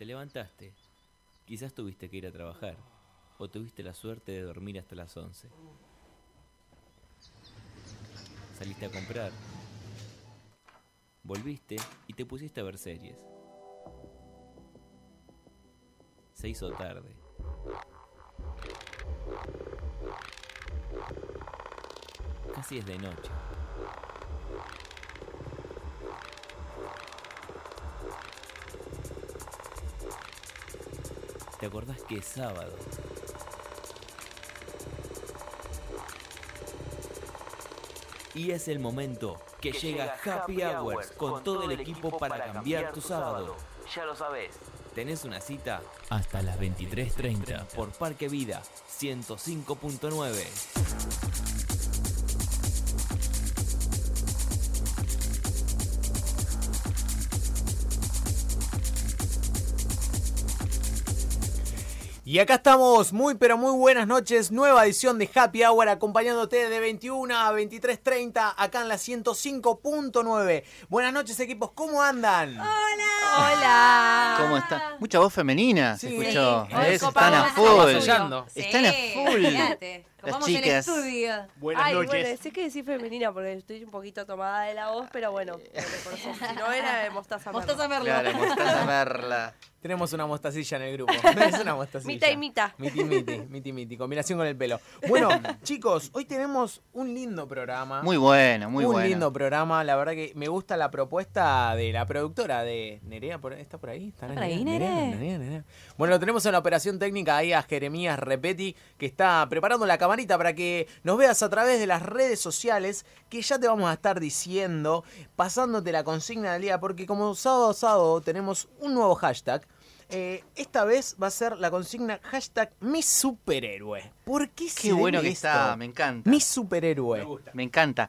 Te levantaste. Quizás tuviste que ir a trabajar. O tuviste la suerte de dormir hasta las 11. Saliste a comprar. Volviste y te pusiste a ver series. Se hizo tarde. Casi es de noche. ¿Te acordás que es sábado? Y es el momento que, llega Happy Hours con todo el equipo para cambiar tu sábado. Ya lo sabes. Tenés una cita hasta las 23.30 por Parque Vida 105.9. Y acá estamos, muy pero muy buenas noches, nueva edición de Happy Hour acompañándote de 21 a 23.30 acá en la 105.9. Buenas noches equipos, ¿cómo andan? Hola. Hola. ¿Cómo está? Mucha voz femenina se escuchó. Están a full. Están a full. Las el chicas. estudio. Buenas Ay, noches. bueno, sé que decir femenina porque estoy un poquito tomada de la voz, pero bueno, Eh. si no era de mostaza. Mostaza merlo. Merlo. Claro, mostaza merla. Tenemos una mostacilla en el grupo. Es una mostacilla. Mita y mita. Miti miti, miti miti, combinación con el pelo. Bueno, chicos, hoy tenemos un lindo programa. Muy bueno, muy un bueno. lindo programa, la verdad que me gusta la propuesta de la productora de Nerea, por- ¿está por ahí? ¿Está por ahí, Nerea? Bueno, lo tenemos en la operación técnica ahí a Jeremías Repetti, que está preparando la camarita para que nos veas a través de las redes sociales, que ya te vamos a estar diciendo, pasándote la consigna del día, porque como sábado a sábado tenemos un nuevo hashtag. Eh, esta vez va a ser la consigna hashtag mi superhéroe. ¿Por qué se Qué bueno que esto? está, me encanta. Mi superhéroe. Me encanta.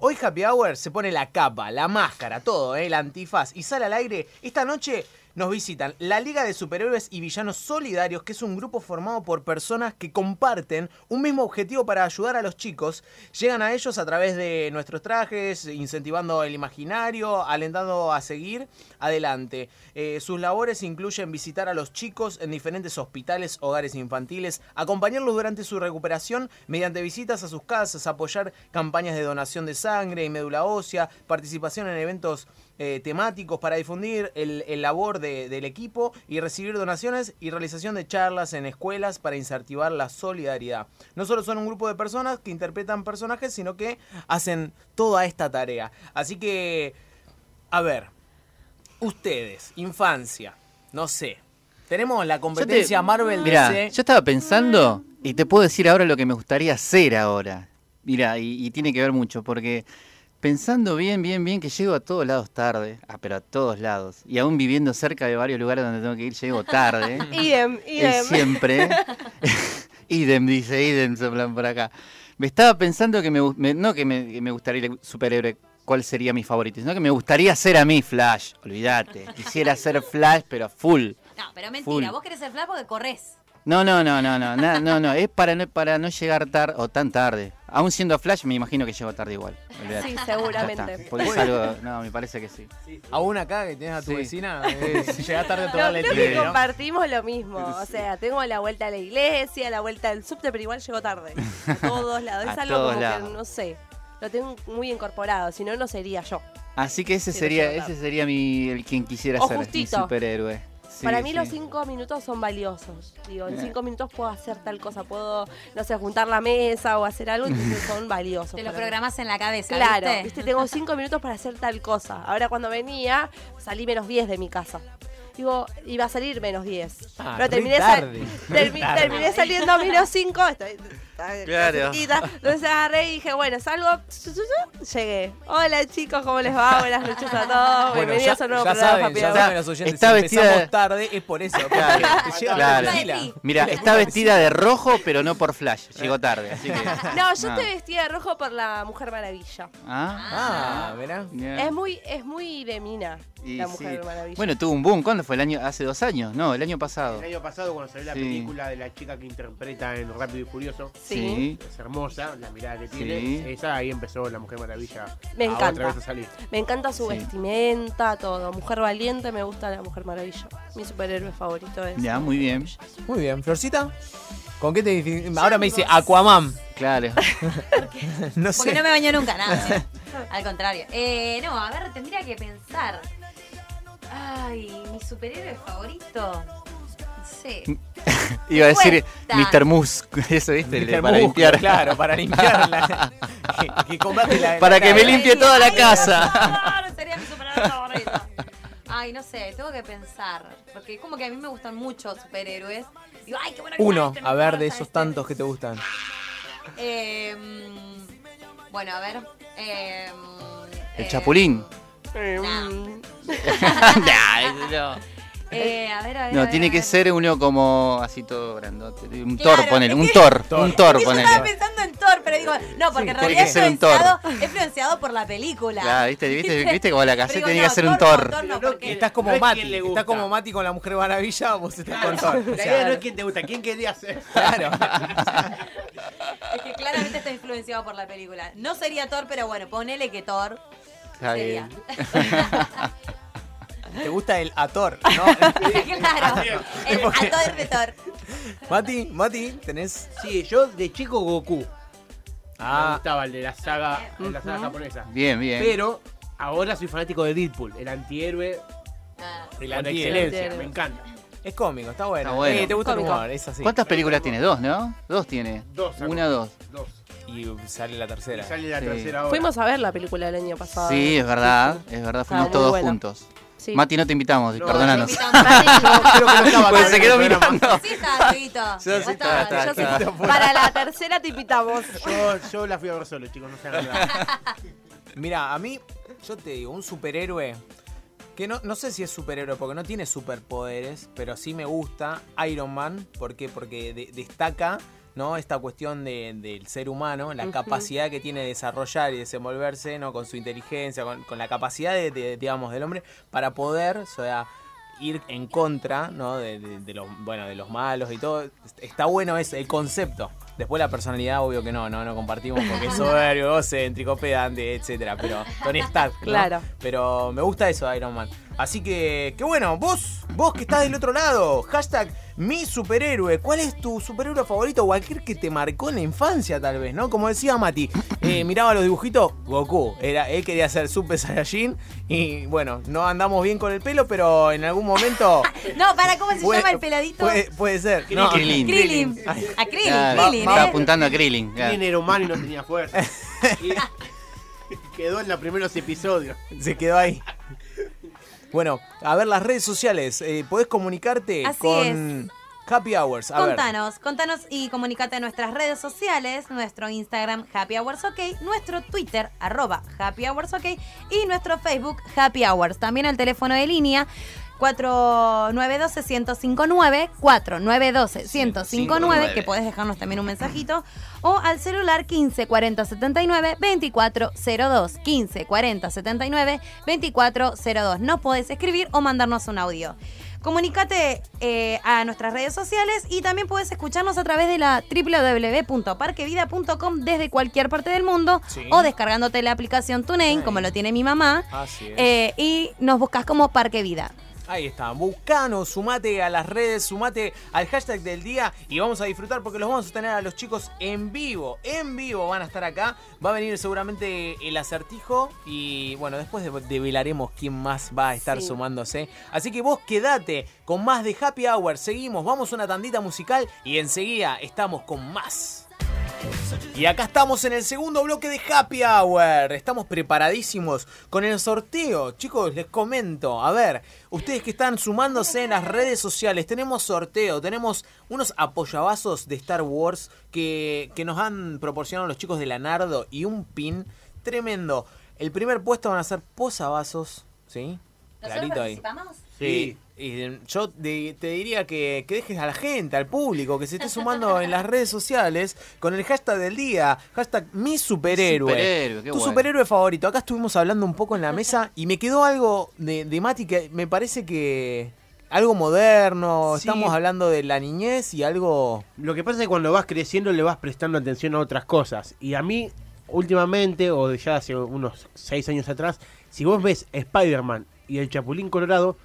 Hoy Happy Hour se pone la capa, la máscara, todo, ¿eh? el antifaz y sale al aire. Esta noche nos visitan la Liga de Superhéroes y Villanos Solidarios, que es un grupo formado por personas que comparten un mismo objetivo para ayudar a los chicos. Llegan a ellos a través de nuestros trajes, incentivando el imaginario, alentando a seguir adelante. Eh, sus labores incluyen visitar a los chicos en diferentes hospitales, hogares infantiles, acompañarlos durante su recuperación mediante visitas a sus casas, apoyar campañas de donación de sangre y médula ósea, participación en eventos eh, temáticos para difundir el, el labor de- del equipo y recibir donaciones y realización de charlas en escuelas para incentivar la solidaridad. No solo son un grupo de personas que interpretan personajes, sino que hacen toda esta tarea. Así que, a ver, ustedes, infancia, no sé. Tenemos la competencia Marvel Mira, DC. yo estaba pensando y te puedo decir ahora lo que me gustaría hacer ahora. Mira, y, y tiene que ver mucho porque pensando bien, bien, bien que llego a todos lados tarde, ah, pero a todos lados, y aún viviendo cerca de varios lugares donde tengo que ir, llego tarde. Idem, idem. siempre. idem, dice, idem, soplan por acá. Me estaba pensando que me, me- no que me, que me gustaría el superhéroe, cuál sería mi favorito, sino que me gustaría ser a mí Flash, olvídate. Quisiera ser Flash, pero full. No, pero mentira, Full. vos querés ser flash porque corres. No, no, no, no, no, no, no, no, es para no, para no llegar tarde o tan tarde. Aún siendo Flash, me imagino que llego tarde igual. olvídate. Sí, seguramente. está, porque es algo, no, me parece que sí. Aún acá que tienes a tu Sí. vecina, eh, si llegás tarde a No, tocarle el creo que ¿no? compartimos lo mismo. O sea, tengo la vuelta a la iglesia, la vuelta al subte, pero igual llego tarde. A todos lados. Es A algo como lados. que, no sé, lo tengo muy incorporado. Si no, no sería yo. Así que ese Sí, sería, ese sería mi, el quien quisiera O ser, mi superhéroe. Sí, Para mí sí. los cinco minutos son valiosos. Digo, en cinco minutos puedo hacer tal cosa. Puedo, no sé, juntar la mesa o hacer algo, entonces son valiosos. Te lo mí. programás en la cabeza, Claro, ¿viste? ¿viste? tengo cinco minutos para hacer tal cosa. Ahora cuando venía, salí menos 10 de mi casa. Digo, iba a salir menos 10. Ah, pero terminé, sal- termi- tarde. terminé saliendo menos 5. Claro. Entonces agarré y dije, bueno, salgo. Llegué. Hola chicos, ¿cómo les va? Buenas noches a todos. Bueno, Bienvenidos ya, a un nuevo ya programa saben, ya Hour. saben los oyentes, Está si vestida empezamos de- tarde es por eso. Claro. Mira, está vestida de rojo, pero no por Flash. Llegó tarde, así que. No, yo Ah. estoy vestida de rojo por la Mujer Maravilla. Ah, Ah. Es muy, es muy de mina, Y la sí. Mujer Maravilla. Bueno, tuvo un boom. ¿Cuándo fue? ¿El año? ¿Hace dos años? No, el año pasado. El año pasado cuando salió la película de la chica que interpreta en Rápido y Furioso. Sí. Sí. Es hermosa la mirada que Sí. tiene. Esa ahí empezó la Mujer Maravilla. Me a encanta. Otra vez a salir. Me encanta su Sí. vestimenta, todo. Mujer valiente, me gusta la Mujer Maravilla. Mi superhéroe favorito es. Ya, muy bien. Muy bien, Florcita. ¿Con qué te Ahora me dice Aquaman. Claro. No Porque no me bañó nunca, nada. Al contrario. Eh, no, a ver, tendría que pensar. Ay, mi superhéroe favorito. Sé. Iba a decir Cuesta. Mr. Mus. Eso, ¿viste? Mr. para Músculo, limpiar. Claro, para limpiar. la- que, que combate la- Para la- que me limpie toda la casa. favor, sería mi superhéroe favorito. Ay, no sé, tengo que pensar. Porque como que a mí me gustan mucho superhéroes. Digo, ay, qué bueno que Uno, a ver, de esos este. tantos que te gustan. Eh, mm, bueno, a ver. eh, El eh, Chapulín. Eh, Nah. mm, Nah, eso no. Eh, a ver, a ver. No, a tiene ver, que a ver. ser uno como así todo grandote. Un Claro, Thor, ponele. Un que- Thor. Un Thor, que yo ponele. estaba pensando en Thor, pero digo, no, porque en tiene realidad que es ser un Thor. influenciado, es influenciado por la película. Claro, ¿viste? ¿Viste? ¿Viste como la digo, tenía no, que ser un Thor? Thor no, porque- Estás como No es Mati. Estás como Mati con la Mujer Maravilla, vos estás con Thor. La idea no es quién te gusta, quién quería ser. Claro. Es que claramente está influenciado por la película. No sería Thor, pero bueno, ponele que Thor Está sería. bien. Te gusta el Ator, ¿no? claro. El actor de Thor. Mati, Mati, tenés. Sí, yo de chico Goku. Me Ah, gustaba el de la saga, de la saga japonesa. Bien, bien. Pero ahora soy fanático de Deadpool, el antihéroe Ah, el antihéroe. excelencia. Me encanta. Es cómico, está bueno. Está bueno. Eh, te gusta el humor, es así. ¿Cuántas películas tiene? Dos, ¿no? Dos tiene. Dos. Una, dos. Dos. Y sale la Y tercera. sale la Sí. tercera hora. Fuimos a ver la película el año pasado. Sí, es verdad. Es verdad, fuimos todos juntos. Sí. Mati, no te invitamos, No, perdónanos. Invitamos a Creo que no estaba Pues se quedó mirando. Sí está, Ya sí está, yo sí. estaba. Para la tercera te invitamos. Yo, yo la fui a ver solo, chicos, no se hagan nada. Mira, a mí, yo te digo, un superhéroe. Que no, no sé si es superhéroe porque no tiene superpoderes, pero sí me gusta Iron Man. ¿Por qué? Porque de- destaca ¿no? esta cuestión de- del ser humano, la capacidad que tiene de desarrollar y desenvolverse ¿no? con su inteligencia, con, con la capacidad de, de, digamos, del hombre para poder, o sea, ir en contra ¿no? de, los, bueno, de los malos y todo. Está bueno ese, el concepto. Después la personalidad, obvio que no, no, no compartimos porque es soberbio, egocéntrico, pedante, etcétera. Pero Tony Stark, ¿no? Claro. Pero me gusta eso de Iron Man. Así que, qué bueno, vos, vos que estás del otro lado, hashtag mi superhéroe. ¿Cuál es tu superhéroe favorito? O aquel que te marcó en la infancia, tal vez, ¿no? Como decía Mati, eh, miraba los dibujitos, Goku. Era, él quería ser Super Saiyajin. Y bueno, no andamos bien con el pelo, pero en algún momento. No, para, ¿cómo se puede- llama el peladito? Puede, puede ser. No, Krillin. Krillin. A Krillin, Claro, Krillin, Estaba ¿eh? apuntando a Krillin. claro. Krillin era humano y no tenía fuerza. Y quedó en los primeros episodios. Se quedó ahí. Bueno, a ver las redes sociales. Eh, podés comunicarte Así con Happy Hours. A ver. Contanos, contanos y comunicate a nuestras redes sociales, nuestro Instagram Happy Hours OK, nuestro Twitter arroba Happy Hours OK y nuestro Facebook Happy Hours. También el teléfono de línea 4912-1059, 4912-1059, que podés dejarnos también un mensajito, o al celular 154079 2402, 154079 2402. Nos podés escribir o mandarnos un audio. Comunicate eh, a nuestras redes sociales y también puedes escucharnos a través de la www.parquevida.com desde cualquier parte del mundo Sí. o descargándote la aplicación TuneIn, TuneIn. como lo tiene mi mamá, Así es. eh, y nos buscas como Parque Vida. Ahí está, buscanos, sumate a las redes, sumate al hashtag del día y vamos a disfrutar porque los vamos a tener a los chicos en vivo, en vivo van a estar acá, va a venir seguramente el acertijo y bueno, después de- develaremos quién más va a estar Sí. sumándose. Así que vos quedate con más de Happy Hour, seguimos, vamos a una tandita musical y enseguida estamos con más. Y acá estamos en el segundo bloque de Happy Hour. Estamos preparadísimos con el sorteo. Chicos, les comento. A ver, ustedes que están sumándose en las redes sociales, tenemos sorteo. Tenemos unos apoyabazos de Star Wars que, que nos han proporcionado los chicos de la Nardo y un pin tremendo. El primer puesto van a ser posavasos, ¿sí? Clarito ahí. Sí. Y, y yo de- te diría que, que dejes a la gente, al público, que se esté sumando en las redes sociales con el hashtag del día, hashtag mi superhéroe. Superhéroe, qué tu bueno. superhéroe favorito. Acá estuvimos hablando un poco en la mesa y me quedó algo de, de Mati que me parece que, algo moderno, Sí. estamos hablando de la niñez y algo... Lo que pasa es que cuando vas creciendo le vas prestando atención a otras cosas. Y a mí, últimamente, o ya hace unos seis años atrás, si vos ves Spider-Man y el Chapulín Colorado,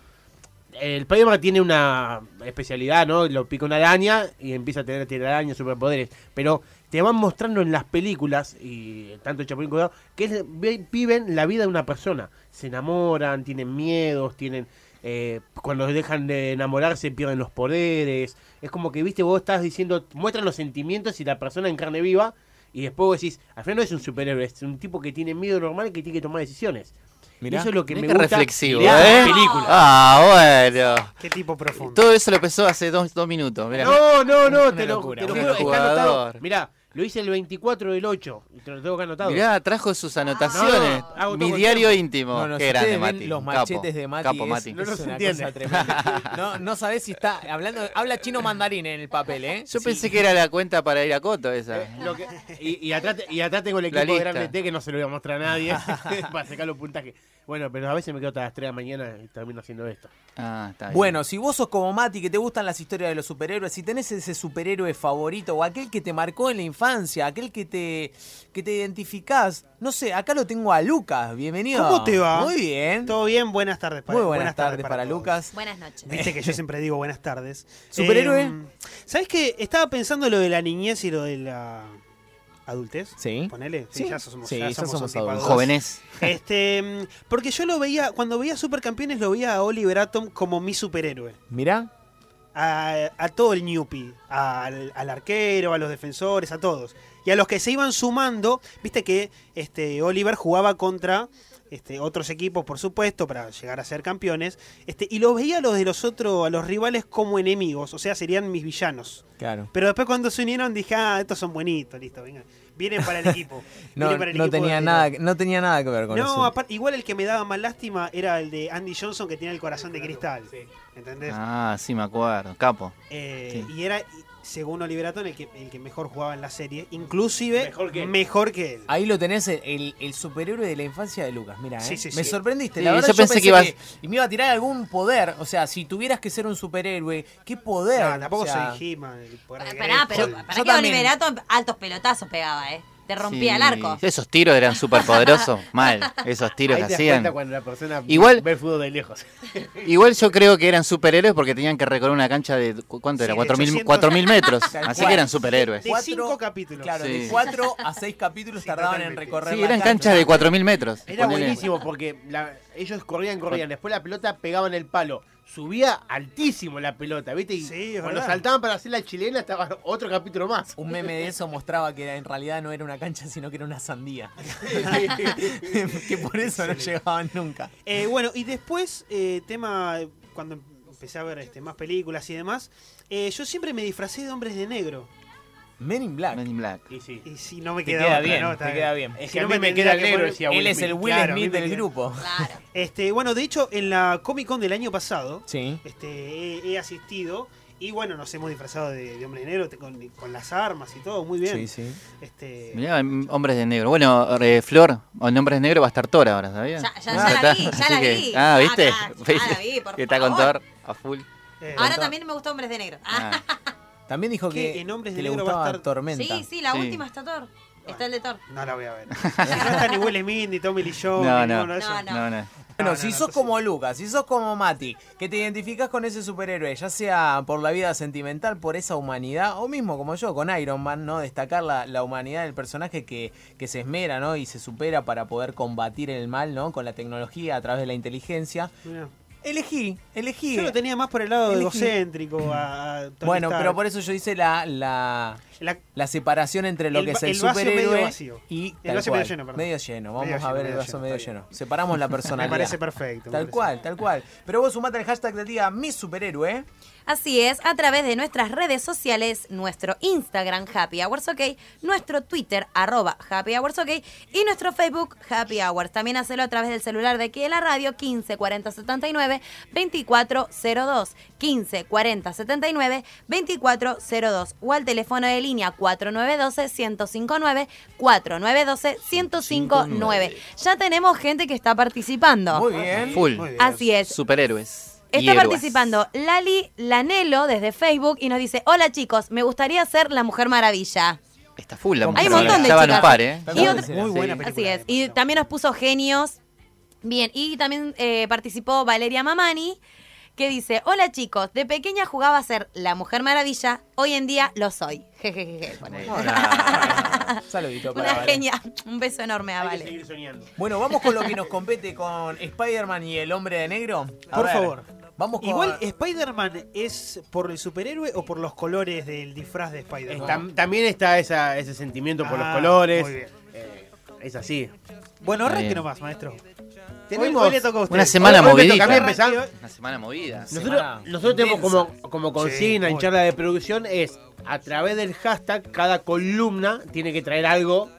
el Spider-Man tiene una especialidad, ¿no? Lo pica una araña y empieza a tener telarañas, superpoderes. Pero te van mostrando en las películas, y tanto Chapulín Colorado, que viven la vida de una persona. Se enamoran, tienen miedos, tienen... eh, cuando dejan de enamorarse pierden los poderes. Es como que, viste, vos estás diciendo, muestran los sentimientos y la persona en carne viva. Y después vos decís, al final no es un superhéroe, es un tipo que tiene miedo normal y que tiene que tomar decisiones. Mirá. Y eso es lo que me gusta reflexivo, ¿eh? películas. Ah, bueno. Qué tipo profundo. Todo eso lo empezó hace dos, dos minutos. mirá. No, no, no, te lo, locura, te lo juro, está anotado. Mirá, lo hice el 24 del 8, y te lo tengo que anotado. Mirá, trajo sus anotaciones. No, Mi diario tiempo. íntimo. No, no, Qué grande, Mati. los machetes capo. de Mati Capo, es, Mati. No es una entiende. cosa tremenda. No, no sabés si está hablando, habla chino mandarín en el papel, ¿eh? Yo pensé que era la cuenta para ir a Coto esa. Eh, lo que- y, y atrás, y atrás tengo el equipo de. Grande T que no se lo voy a mostrar a nadie para sacar los puntajes. Bueno, pero a veces me quedo hasta las 3 de la mañana y termino haciendo esto. Ah, está bien. Bueno, si vos sos como Mati, que te gustan las historias de los superhéroes, si tenés ese superhéroe favorito o aquel que te marcó en la infancia, aquel que te, que te identificás, no sé, acá lo tengo a Lucas, bienvenido. ¿Cómo te va? Muy bien. ¿Todo bien? Buenas tardes para Muy buenas, tardes, para. Lucas. Buenas noches. Viste que yo siempre digo buenas tardes. ¿Superhéroe? Eh, ¿Sabes qué? Estaba pensando lo de la niñez y lo de la adultez. Sí. Ponele. Sí. ya somos, Sí, ya ya somos, adultos. Jóvenes. Este, mm, porque yo lo veía, cuando veía Supercampeones lo veía a Oliver Atom como mi superhéroe. Mirá. A, a todo el Newpie, al, al arquero, a los defensores, a todos. Y a los que se iban sumando, viste que este Oliver jugaba contra este, otros equipos, por supuesto, para llegar a ser campeones. Este, y los veía a los de los otros, a los rivales como enemigos, o sea, serían mis villanos. Claro. Pero después cuando se unieron dije, ah, estos son buenitos, listo, venga. Vienen para el equipo. No, Vienen para el no equipo tenía de- nada, no tenía nada que ver con no, eso. aparte, igual el que me daba más lástima era el de Andy Johnson que tenía el corazón de cristal. ¿Entendés? Ah, sí, me acuerdo. Capo. Eh, sí. Y era, según Oliver Atom, el que, el que mejor jugaba en la serie. Inclusive Mejor que él. mejor que él. Ahí lo tenés, el, el- superhéroe de la infancia de Lucas. Mira, ¿eh? Sí, sí, me sí. sorprendiste. Sí, la verdad, yo pensé que ibas- Y me iba a tirar algún poder. O sea, si tuvieras que ser un superhéroe, ¿qué poder? No, tampoco O sea, soy He-Man. el poder de Pará, pero Grayskull. para Yo que también. Oliverato altos pelotazos pegaba, ¿eh? Te rompía Sí. el arco. Esos tiros eran súper poderosos. Mal. Esos tiros Ahí que te das hacían. cuando la persona Igual- ve el fútbol de lejos. Igual yo creo que eran superhéroes porque tenían que recorrer una cancha de. ¿cu- ¿Cuánto Sí, era? de 4.000 800. 4.000 metros. Así cual. que eran superhéroes. De Cuatro- cinco capítulos. Claro, de Sí. 4 a 6 capítulos Sí, tardaban en recorrer Sí, eran cancha. canchas de 4.000 metros. Era buenísimo porque la- ellos corrían, corrían. Después la pelota pegaban el palo. Subía altísimo la pelota, ¿viste? Y Sí, cuando verdad. saltaban para hacer la chilena estaba otro capítulo más. Un meme de eso mostraba que en realidad no era una cancha, sino que era una sandía. que por eso no llegaban nunca. Eh, bueno, y después, eh, tema, cuando empecé a ver este, más películas y demás, eh, yo siempre me disfracé de hombres de negro. Men in Black. Men in Black. Y sí. Y si no me Te queda, queda otra, bien, ¿no? te queda bien. Es Si que a no mí me queda que negro, poner- decía Él Will es el Smith. Will Claro, a Smith del grupo. Claro. Este, bueno, de hecho, en la Comic Con del año pasado, Sí. este, he, he asistido y bueno, nos hemos disfrazado de, de hombres de negro con, con las armas y todo, muy bien. Sí, sí. Este, Mirá, mm, hombres de negro. Bueno, eh, Flor, o en hombres de negro va a estar Thor ahora, ¿sabías? Ya, ya, Ah, ya la está. vi, ya Así la que- vi. Ah, ¿viste? Ah, ya la vi, por que está con. Thor a full. eh, Ahora también me gusta Hombres de Negro. Ah, Ah, También dijo ¿Qué? que, En Hombres de le Negro va a gustaba estar- Tormenta. sí, sí, la Sí. última está Thor. Está el de Thor. No la voy a ver. no está ni Will Smith, ni Tommy Lee Jones, No, ni no. ninguno de esos. No, no. no, no. Bueno, No, si no, no, sos entonces- como Lucas, si sos como Mati, que te identificás con ese superhéroe, ya sea por la vida sentimental, por esa humanidad, o mismo como yo, con Iron Man, ¿no? Destacar la, la humanidad del personaje que, que se esmera, ¿no? Y se supera para poder combatir el mal, ¿no? Con la tecnología, a través de la inteligencia. Mirá. Elegí, elegí. Yo lo tenía más por el lado Elegí. egocéntrico. A, a Bueno, Stark. pero por eso yo hice la, la, La- la separación entre lo El que es el, el vaso superhéroe medio vacío. y El tal vaso cual. medio lleno, perdón. Medio lleno. Vamos Medio a lleno, ver el vaso lleno, medio lleno. Separamos la me personalidad. parece perfecto. me Tal parece. cual, tal cual. Pero vos sumate el hashtag del día mi superhéroe. Así es, a través de nuestras redes sociales, nuestro Instagram Happy Hours OK, nuestro Twitter arroba Happy Hours OK y nuestro Facebook Happy Hours. También hacelo a través del celular de aquí de la radio 15 40 79 24 02 15 40 79 24 02 o al teléfono de línea 4912 1059 4912 1059. Ya tenemos gente que está participando. Muy bien. Full. Muy bien. Así es. Superhéroes. Está y participando Lali Lanelo desde Facebook y nos dice, hola chicos, me gustaría ser la Mujer Maravilla. Está full la Hay un mujer. montón de chicas. un par, ¿eh? Y otra- Muy buena película. Así es. Y también nos puso genios. Bien, y también eh, participó Valeria Mamani, que dice, hola chicos, de pequeña jugaba a ser la Mujer Maravilla, hoy en día lo soy. Jejeje. Saludito para Una Vale. genia. Un beso enorme a Hay que Vale. seguir soñando. Bueno, vamos con lo que nos compete con Spider-Man y el Hombre de Negro. A Por ver, favor. Vamos con... Igual, ¿Spider-Man es por el superhéroe o por los colores del disfraz de Spider-Man? tam- también está esa, ese sentimiento por Ah, los colores. muy bien. Eh, es así. Bueno, arranque nomás, maestro. Tenemos- hoy, hoy le toca a usted. Una semana Hoy- hoy me movidita. toca a mí empezar. Una semana movida. Nosotros, Semana nosotros tenemos como, como consigna Sí, en charla de producción es a través del hashtag cada columna tiene que traer algo,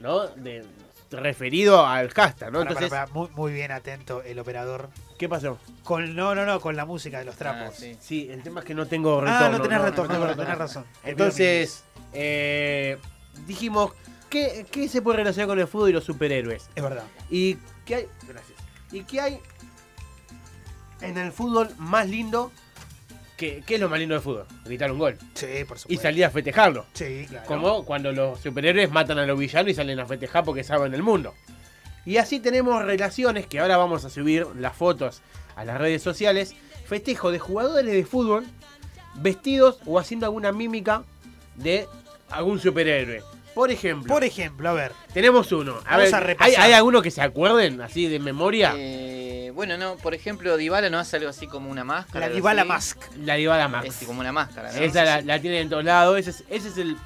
¿no? De, referido al hashtag, ¿no? Entonces, muy bien atento el operador. ¿Qué pasó? Con, no, no, no, con la música de los Ah, trapos. sí. Sí, el tema es que no tengo retorno. Ah, no tenés retorno, tengo no, tenés razón. Entonces, eh, dijimos, ¿qué, ¿qué se puede relacionar con el fútbol y los superhéroes? Es verdad. ¿Y qué hay? Gracias. ¿Y qué hay en el fútbol más lindo? que ¿Qué es lo más lindo del fútbol? Gritar un gol. Sí, por Y supuesto. salir a festejarlo. Sí, claro. Como cuando los superhéroes matan a los villanos y salen a festejar porque saben el mundo. Y así tenemos relaciones que ahora vamos a subir las fotos a las redes sociales. Festejo de jugadores de fútbol vestidos o haciendo alguna mímica de algún superhéroe. Por ejemplo, Por ejemplo, a ver. tenemos uno. A Vamos ver, a ¿hay, repasar. hay alguno que se acuerden así de memoria? Eh, bueno, no, por ejemplo, Dybala no hace algo así como una máscara. La Dybala. Mask. La Dybala Max. Es como una máscara, ¿no? Esa la, la tienen en todos lados. Ese es, ese es el,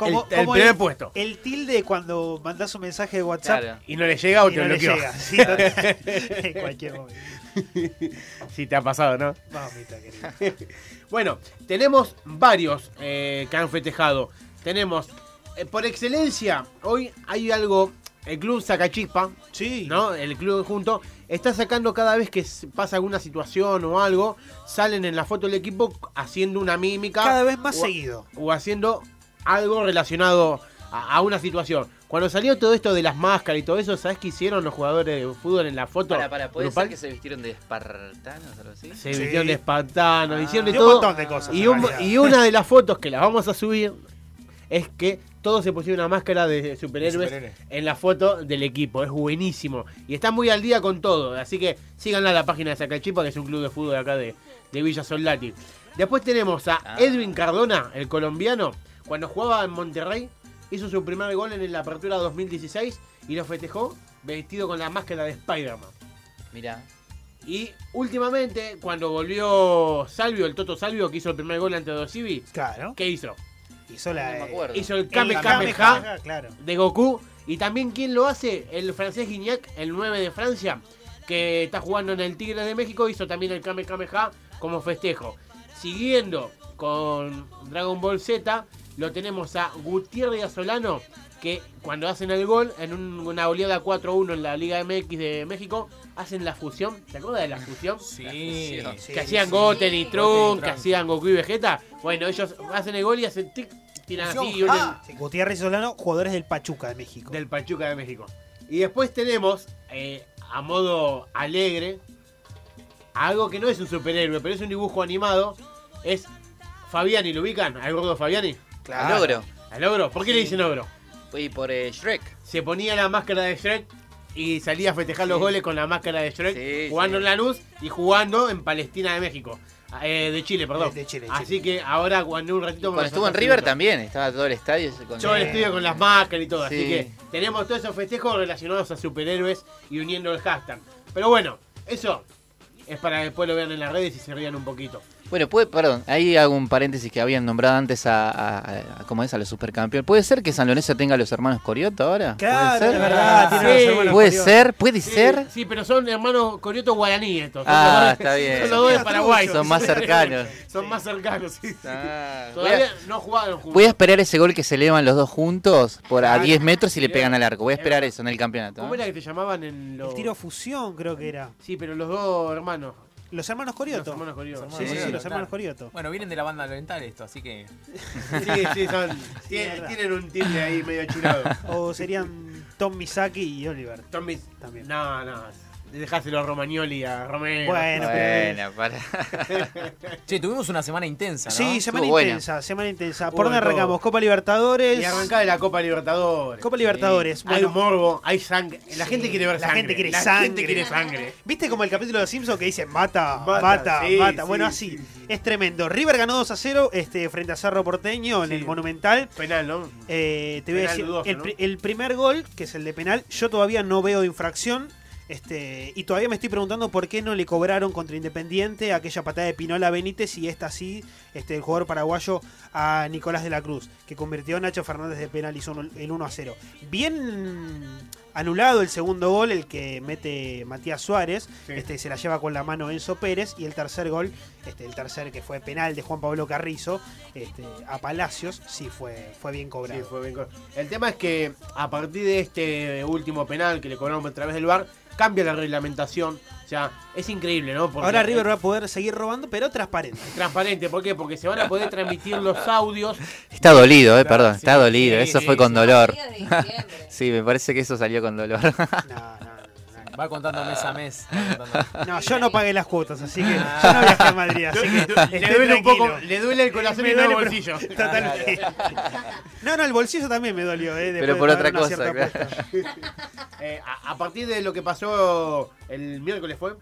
Como, el, el como primer puesto. El tilde cuando mandás un mensaje de WhatsApp Claro. Y no le llega o y te no le bloqueó. llega. Sí, no- en cualquier momento. Sí, te ha pasado, ¿no? Mamita querida. Bueno, tenemos varios eh, que han festejado. Tenemos, eh, por excelencia, hoy hay algo, el club Sacachispa, Sí. ¿no? El club junto, está sacando cada vez que pasa alguna situación o algo, salen en la foto del equipo haciendo una mímica. Cada vez más o- seguido. O haciendo algo relacionado a, a una situación. Cuando salió todo esto de las máscaras y todo eso, ¿sabes qué hicieron los jugadores de fútbol en la foto? Para, para, ¿puede grupal? ser que se vistieron de espartanos o algo así? Se Sí. vistieron de espartanos, Ah. hicieron de Y un todo. montón de cosas. Y, un- una de las fotos que las vamos a subir es que todos se pusieron una máscara de superhéroes Superhéroe. en la foto del equipo. Es buenísimo. Y está muy al día con todo. Así que síganla a la página de Sacachipa, que es un club de fútbol acá de, de Villa Soldati. Después tenemos a Ah. Edwin Cardona, el colombiano, cuando jugaba en Monterrey. Hizo su primer gol en la apertura 2016 y lo festejó vestido con la máscara de Spider-Man. Mirá. Y últimamente, cuando volvió Salvio, el Toto Salvio, que hizo el primer gol ante Dosivi, Claro. ¿qué hizo? Hizo la. No me acuerdo. Hizo el el Kame Kame Ha Kamehameha, Claro. de Goku. Y también, ¿quién lo hace? El francés Guignac, el 9 de Francia, que está jugando en el Tigre de México, hizo también el Kame Kame Ha como festejo. Siguiendo con Dragon Ball Z, lo tenemos a Gutiérrez y a Solano, que cuando hacen el gol en un- una oleada 4-1 en la Liga MX de México, hacen la fusión. ¿Te acuerdas de la fusión? Sí. Sí, que hacían sí. Goten y y Trunks, que hacían Goku y Vegeta. Bueno, ellos hacen el gol y hacen tic, tiran así y unen Ah. Sí, Gutiérrez y Solano, jugadores del Pachuca de México. del Pachuca de México. Y después tenemos, eh, a modo alegre, algo que no es un superhéroe, pero es un dibujo animado. Es Fabiani, ¿lo ubican? ¿Al gordo Fabiani? Al ogro. ¿Al ogro? ¿Por qué le dicen ogro? Y por eh, Shrek. Se ponía la máscara de Shrek y salía a festejar los goles con la máscara de Shrek, Sí, jugando sí. en Lanús y jugando en Palestina de México. Eh, de Chile, perdón. De Chile, de Así que ahora cuando un ratito Cuando estuvo en River minutos. también, estaba todo el estadio. Con Yo el estudio con las máscaras y todo, así Sí. que tenemos todos esos festejos relacionados a superhéroes y uniendo el hashtag. Pero bueno, eso es para que después lo vean en las redes y se rían un poquito. Bueno, puede, perdón, ahí hago un paréntesis que habían nombrado antes a, a- a- ¿cómo es? A los supercampeones. ¿Puede ser que San Lorenzo tenga a los hermanos Corioto ahora? Claro, ¿Puede ser? verdad. tiene Sí. los hermanos ¿Puede Corioto. ser? ¿Puede Sí, ser? Sí, pero son hermanos Corioto guaraní estos. Ah, los- está bien. Son los dos de Paraguay. Son más cercanos. Son más cercanos, sí. Ah, Todavía a, no jugaron juntos. voy a esperar ese gol que se elevan los dos juntos por a Ah, 10 metros y le pegan al arco. Voy a esperar Es eso en el campeonato. ¿Cómo ¿eh? era que te llamaban en los... El tiro fusión, creo que era. Sí, pero los dos hermanos. Los hermanos Corioto. Los hermanos Corioto. Sí, sí, sí, los hermanos claro. Corioto. Bueno, vienen de la banda oriental esto, así que. Sí, sí, son... tienen, un tilde ahí medio churado. O serían Tom Misaki y Oliver. Tommy... También. No, no. Dejáselo a Romagnoli a Romero. Bueno, Bueno, para. Che, tuvimos una semana intensa, ¿no? Sí, semana Estuvo buena. intensa, semana intensa. Hubo ¿Por dónde todo. arrancamos? Copa Libertadores. Y arrancá de la Copa Libertadores. Copa Libertadores, Sí. Hay bueno. morbo, hay sangre. La Sí, gente quiere ver la sangre. gente quiere la sangre. gente quiere sangre. ¿Viste como el capítulo de Los Simpsons que dice mata, Mata, mata, sí, mata? sí, bueno, sí, así. sí. Es tremendo. River ganó 2 a 0 este, frente a Cerro Porteño en el Monumental. Penal, ¿no? Eh, te voy a decir, dudoso, el, ¿no? pri- el primer gol, que es el de penal, yo todavía no veo infracción. Este, y todavía me estoy preguntando por qué no le cobraron contra Independiente aquella patada de Pinola Benítez y esta sí, este, el jugador paraguayo a Nicolás de la Cruz, que convirtió a Nacho Fernández de penal hizo el 1 a 0. Bien anulado el segundo gol, el que mete Matías Suárez, Sí. este, se la lleva con la mano Enzo Pérez, y el tercer gol, este, el tercer que fue penal de Juan Pablo Carrizo, este, a Palacios, sí fue, fue bien cobrado. Sí, fue bien co- El tema es que a partir de este último penal que le cobraron a través del VAR, cambia la reglamentación. O sea, es increíble, ¿no? Porque Ahora River va a poder seguir robando, pero transparente. transparente. ¿Por qué? Porque se van a poder transmitir los audios. Está dolido, eh, perdón, sí, está dolido. sí, Eso sí, fue con sí. dolor. Sí, me parece que eso salió con dolor. No, no, Va contando mes a mes. no. Yo no pagué las cuotas, así que yo no viajé a Madrid, así que le esté duele un poco, le duele el corazón y no el bolsillo. Totalmente. No, no, el bolsillo también me dolió, eh. Pero por otra cosa, claro. Eh, a, a partir de lo que pasó el miércoles fue.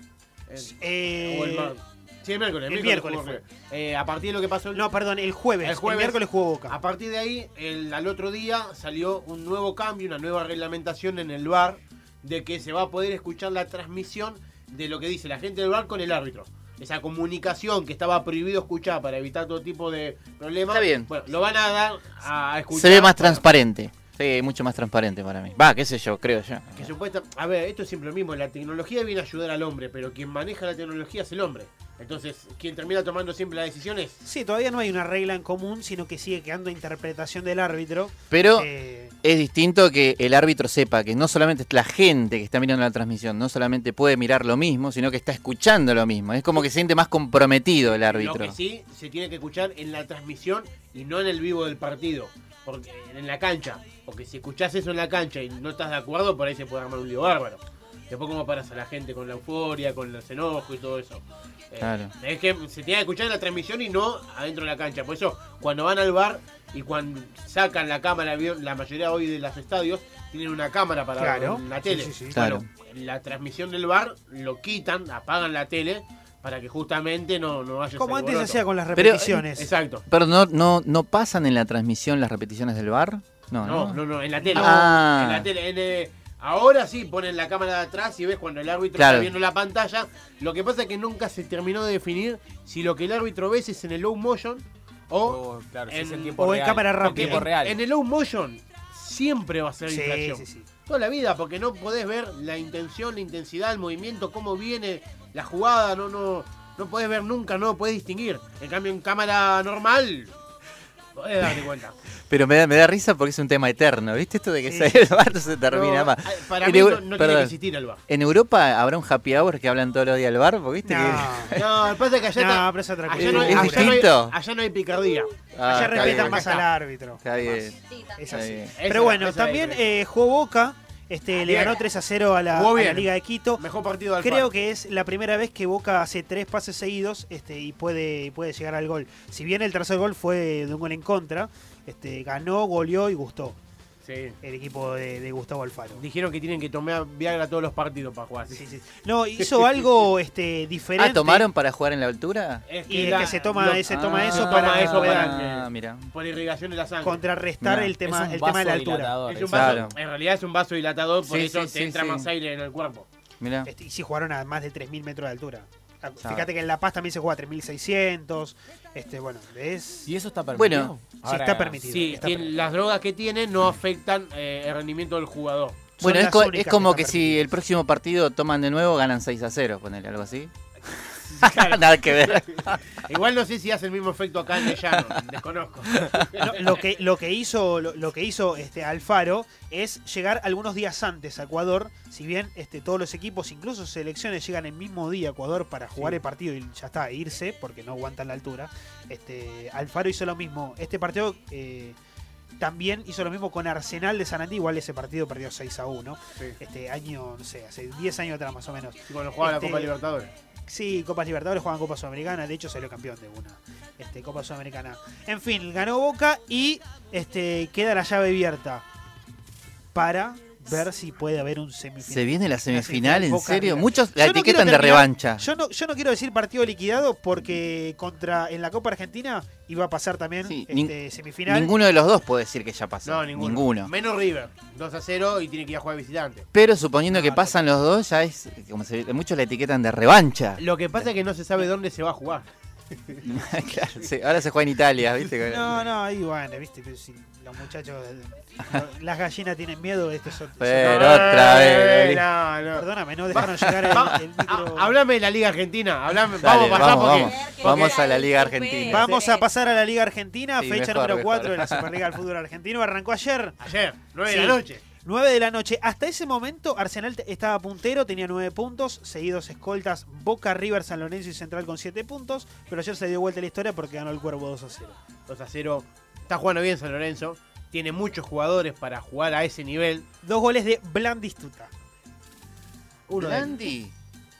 Eh, Eh, o el mar- Sí, el miércoles. el miércoles River. Eh, a partir de lo que pasó el no, perdón, el jueves. El El, jueves. miércoles jugó Boca. A partir de ahí, el, al otro día salió un nuevo cambio, una nueva reglamentación en el bar de que se va a poder escuchar la transmisión de lo que dice la gente del bar con el árbitro. Esa comunicación que estaba prohibido escuchar para evitar todo tipo de problemas. Está bien. Bueno, lo van a dar a escuchar. Se ve más transparente. Sí, mucho más transparente para mí. Va, qué sé yo, creo yo. Que supuesta, a ver, esto es siempre lo mismo. La tecnología viene a ayudar al hombre, pero quien maneja la tecnología es el hombre. Entonces, quien termina tomando siempre las decisiones. Sí, todavía no hay una regla en común, sino que sigue quedando interpretación del árbitro. Pero Eh, es distinto que el árbitro sepa que no solamente la gente que está mirando la transmisión, no solamente puede mirar lo mismo, sino que está escuchando lo mismo. Es como que se siente más comprometido el Lo árbitro. que sí se tiene que escuchar en la transmisión y no en el vivo del partido. Porque en la cancha. Porque si escuchás eso en la cancha y no estás de acuerdo, por ahí se puede armar un lío bárbaro. Después cómo paras a la gente con la euforia, con los enojos y todo eso. Eh, Claro. Es que se tiene que escuchar en la transmisión y no adentro de la cancha. Por eso, cuando van al bar y cuando sacan la cámara, la mayoría hoy de los estadios tienen una cámara para Claro. ver en la Sí, tele. sí, sí. Claro. Bueno, la transmisión del bar lo quitan, apagan la tele para que justamente no, no vaya como antes se hacía con las Pero, repeticiones. Exacto. Pero no, no, no pasan en la transmisión las repeticiones del bar. No, No, no. no, en la tele. Ah. En la tele. en, eh, ahora sí ponen la cámara de atrás y ves cuando el árbitro Claro. está viendo la pantalla. Lo que pasa es que nunca se terminó de definir si lo que el árbitro ve es en el low motion o Oh, claro, si es en- en tiempo o en real. cámara rápida. en el low motion siempre va a ser Sí, infracción. sí, sí. Toda la vida, porque no podés ver la intención, la intensidad, el movimiento, cómo viene la jugada, no, no, no podés ver nunca, no podés distinguir. En cambio, en cámara normal, podés darte cuenta. Pero me da, me da risa porque es un tema eterno. ¿Viste esto de que Sí, el bar no se termina No, más? Para En mí no, no tiene que existir el bar. En Europa habrá un happy hour que hablan todos los días del bar, porque viste No, No, lo que pasa es que allá, no, está- pero es otra cosa. allá, no, hay, ¿Es allá, no hay, allá no hay picardía. que. Ah, Allá respetan bien, más al árbitro. Está bien. Es Está así. Pero bueno, también eh, jugó Boca, este, le ganó 3 a 0 a la, a la. Liga de Quito. Mejor partido del Creo que es la primera vez que Boca hace tres pases seguidos este, y puede, puede llegar al gol. Si bien el tercer gol fue de un gol en contra, este, ganó, goleó y gustó Sí. el equipo de, de Gustavo Alfaro. Dijeron que tienen que tomar Viagra todos los partidos para jugar. Sí, sí. No, hizo algo este, diferente. Ah, ¿tomaron para jugar en la altura? Es Y la- que se toma, lo- se toma Ah, eso toma para, eso poder para- Ah, mira. por irrigación de la sangre. contrarrestar el tema, el tema de la altura. vasodilatador, Es un eso. vaso- Claro. En realidad es un vaso dilatador, por Sí, eso sí, te sí, entra sí. más aire en el cuerpo. Mira. Este, y sí jugaron a más de 3.000 metros de altura. Fíjate que en La Paz también se juega a 3.600. Este, bueno, es... ¿Y eso está permitido? Bueno, sí, está permitido. Sí, está tiene- permitido. las drogas que tienen no afectan eh, el rendimiento del jugador. Bueno, es, co- es como que que si el próximo partido toman de nuevo, ganan 6 a 0, ponele algo así. Nada que ver. Igual no sé si hace el mismo efecto acá en el llano, desconozco. No, lo que lo que hizo lo, lo que hizo este Alfaro es llegar algunos días antes a Ecuador si bien este todos los equipos incluso selecciones llegan el mismo día a Ecuador para jugar Sí. el partido y ya está irse porque no aguantan la altura este Alfaro hizo lo mismo este partido eh, también hizo lo mismo con Arsenal de Sarandí, igual ese partido perdió 6 a 1. Sí. Este año, no sé, hace 10 años atrás más o menos. Y Cuando jugaba Este, la Copa Libertadores. Sí, Copas Libertadores juegan Copa Sudamericana, de hecho salió campeón de una este, Copa Sudamericana. En fin, ganó Boca y este, queda la llave abierta para ver si puede haber un semifinal. Se viene la semifinal, ¿en serio? Muchos Yo la no quiero etiquetan de revancha. Yo no, yo no quiero decir partido liquidado porque contra en la Copa Argentina iba a pasar también Sí, este, nin- semifinal. Ninguno de los dos puede decir que ya pasó. No, ninguno. ninguno. Menos River. 2 a 0 y tiene que ir a jugar visitante. Pero suponiendo que No, pasan los dos, ya es, como se, muchos la etiquetan de revancha. Lo que pasa es que no se sabe dónde se va a jugar. Claro, sí, ahora se juega en Italia, ¿viste? No, no, ahí bueno, viste, pero si los muchachos, las gallinas tienen miedo, estos son... Pero otra vez. No, no. Perdóname, no dejaron llegar el, el micro. Ah, Hablame de la Liga Argentina. Hablame, Dale, vamos a pasar vamos, porque. vamos. Vamos a la Liga Argentina. Vamos a pasar a la Liga Argentina, Sí, fecha mejor, número mejor. 4 de la Superliga del Fútbol Argentino. Arrancó ayer, Ayer, 9 Sí. de la noche. 9 de la noche. Hasta ese momento, Arsenal estaba puntero, tenía 9 puntos, seguidos escoltas Boca, River, San Lorenzo y Central con 7 puntos. Pero ayer se dio vuelta la historia porque ganó el Cuervo 2 a 0. 2 a 0. Está jugando bien San Lorenzo. Tiene muchos jugadores para jugar a ese nivel. Dos goles de Blandistuta. Uno de, Blandi.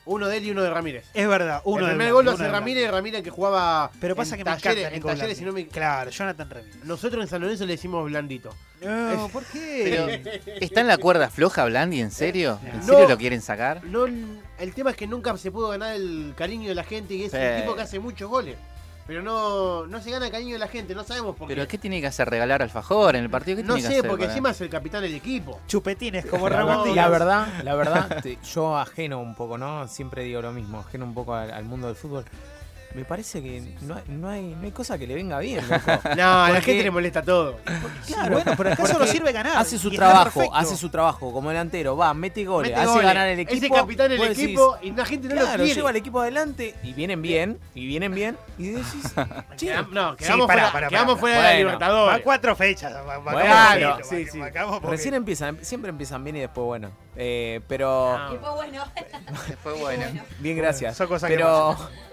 uno de él y uno de Ramírez. Es verdad, uno el de primer gol lo hace de Ramírez, Blandi. Ramírez que jugaba Pero pasa en que me talleres, encanta en talleres si no me- Claro, Jonathan Ramírez. Nosotros en San Lorenzo le decimos blandito. No, ¿por qué? Pero, ¿está en la cuerda floja Blandi? ¿En serio? ¿En No. serio lo quieren sacar? No, el tema es que nunca se pudo ganar el cariño de la gente y es Sí. un tipo que hace muchos goles. Pero no, no se gana el cariño de la gente, no sabemos por ¿Pero qué. qué tiene que hacer? ¿Regalar alfajor en el partido? ¿Qué No tiene que sé, hacer porque para- encima es el capitán del equipo. Chupetines como La Ramón verdad- Díaz. La verdad, la verdad, te- yo ajeno un poco, ¿no? Siempre digo lo mismo, ajeno un poco al, al mundo del fútbol. Me parece que no, hay- no hay, no hay cosa que le venga bien, loco. No, a la gente le molesta todo. Claro, bueno, pero acá solo Porque sirve ganar. Hace su trabajo, hace su trabajo como delantero, va, mete goles, Mete hace goles, ganar el equipo. Ese capitán decís, equipo y la gente no claro, lo quiere. lleva al equipo adelante y vienen bien, y vienen bien, y decís, che, no, Sí, quedamos fuera, quedamos pará. fuera de la Bueno, Va Libertadores. cuatro fechas. va- va- Bueno, sí, sí. recién empiezan, siempre empiezan bien y después bueno. Eh, pero, No. Y fue bueno. Fue bueno. bien, gracias. Son cosas que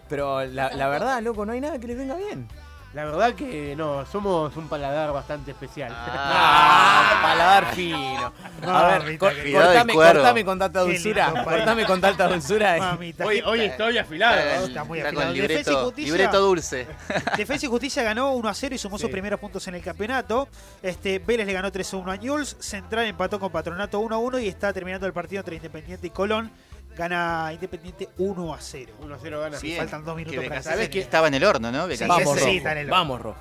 pero, la, la verdad, loco, no hay nada que les venga bien. La verdad que no, somos un paladar bastante especial. Ah, paladar fino. A ver, Mamita del cortame, cortame con tanta dulzura. lindo. Cortame con tanta dulzura. Mamita. hoy, hoy estoy afilado. Eh, está muy está afilado. con Defensa y libreto, Justicia. libreto dulce. Defensa y Justicia ganó 1 a 0 y sumó sus Sí. primeros puntos en el campeonato. Este, Vélez le ganó 3 a 1 a Newell's. Central empató con Patronato 1 a 1 y está terminando el partido entre Independiente y Colón. Gana Independiente 1 a 0. 1-0 gana. Sí, faltan dos minutos que para BKC que estaba en el horno, ¿no? BKC. Vamos, Sí, rojo. está en el- Vamos, rojo.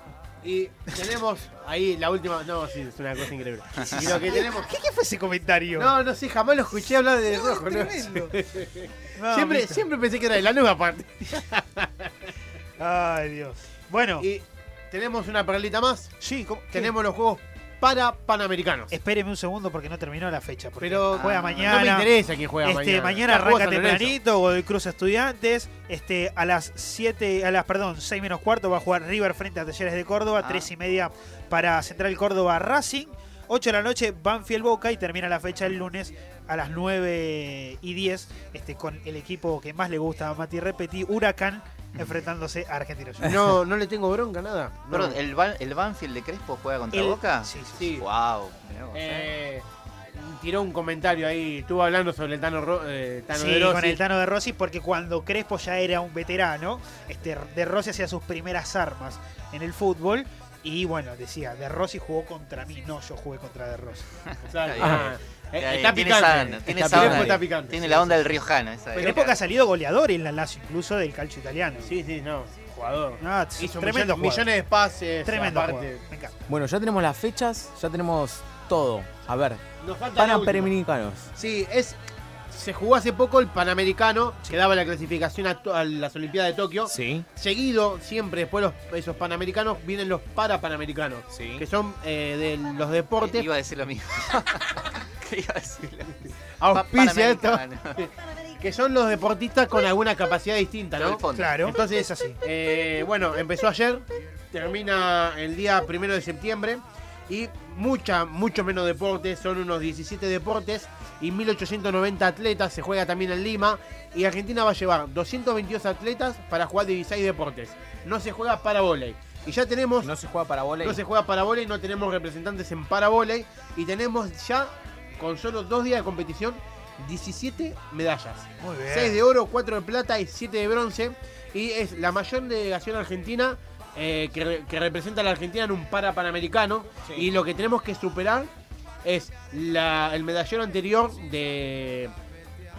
Y tenemos ahí la última. No, sí, es una cosa increíble. Y lo que tenemos. ¿Qué, qué fue ese comentario? No, no sé, jamás lo escuché hablar de rojo. ¿no? tremendo. siempre, Mamita. siempre pensé que era de la nueva parte. Ay, Dios. Bueno, Y tenemos una perlita más. sí, ¿cómo- qué? Tenemos los juegos para Panamericanos. Espéreme un segundo porque no terminó la fecha. Pero juega ah, mañana. No me interesa quién juega Este, mañana. mañana arranca tempranito, Godoy Cruz Estudiantes. Este, a las 7, a las, perdón, 6 menos cuarto va a jugar River frente a Talleres de Córdoba, Ah. 3 y media para Central Córdoba Racing. 8 de la noche Banfield Boca y termina la fecha el lunes a las 9 y 10 este, con el equipo que más le gusta a Mati Repeti, Huracán, enfrentándose a Argentinos Juniors. No, no le tengo bronca, nada. No. Perdón, ¿el, Ban- ¿el Banfield de Crespo juega contra El- Boca? Sí, sí, Sí. Wow. Eh, tiró un comentario ahí. Estuvo hablando sobre el Tano, Ro- eh, Tano Sí, de Rossi. con el Tano de Rossi, porque cuando Crespo ya era un veterano, este, de Rossi hacía sus primeras armas en el fútbol. Y bueno, decía, de Rossi jugó contra mí, no yo jugué contra de Rossi. Eh, Está tiene picante. tiene Está picante. Tiene Sí, la onda sí. del Riojano. Esa En de- época ha salido goleador en la Lazio, incluso del calcio italiano. Sí, sí, no. Jugador. Ah, Hizo tremendo millones, de pases. Tremendo aparte. jugador. Me encanta. Bueno, ya tenemos las fechas, ya tenemos todo. A ver, Nos falta. Panamericanos. Sí, es. Se jugó hace poco el Panamericano, que daba la clasificación a, las Olimpiadas de Tokio. Sí, Seguido, siempre después los, esos Panamericanos, vienen los Parapanamericanos, sí. que son eh, de los deportes. Iba a decir lo mismo. ¿Qué iba a decir lo mismo? Auspicia esto. Que son los deportistas con alguna capacidad distinta, ¿no? Claro, Entonces, es así. Eh, bueno, empezó ayer, termina el día primero de septiembre y mucha, mucho menos deportes, son unos 17 deportes y 1890 atletas, se juega también en Lima y Argentina va a llevar 222 atletas para jugar 16 deportes, no se juega para volei. Y ya tenemos. No se juega para volei. No se juega para volei, no tenemos representantes en para volei. Y tenemos ya, con solo dos días de competición, 17 medallas. Muy bien. 6 de oro, 4 de plata y 7 de bronce. Y es la mayor delegación argentina eh, que, que representa a la Argentina en un para panamericano. Sí. Y lo que tenemos que superar es la- el medallero anterior de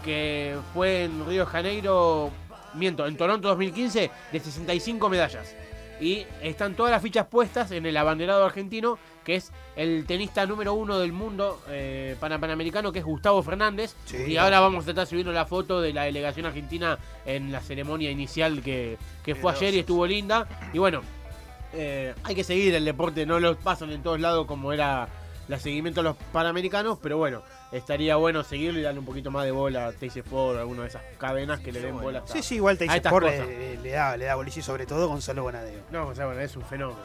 que fue en Río de Janeiro, miento, en Toronto 2015, de 65 medallas. Y están todas las fichas puestas en el abanderado argentino, que es el tenista número uno del mundo eh, pana- panamericano, que es Gustavo Fernández. Sí. Y ahora vamos a estar subiendo la foto de la delegación argentina en la ceremonia inicial que, que fue ayer y estuvo linda. Y bueno, eh, hay que seguir el deporte, no lo pasan en todos lados como era la seguimiento a los panamericanos, pero bueno, estaría bueno seguirlo y darle un poquito más de bola a Tays Ford, alguna de esas cadenas que le den bola. hasta- Sí, sí, igual a por cosas. le, le da, le da boliche y sobre todo Gonzalo Bonadeo. No, o sea, bueno, es un fenómeno.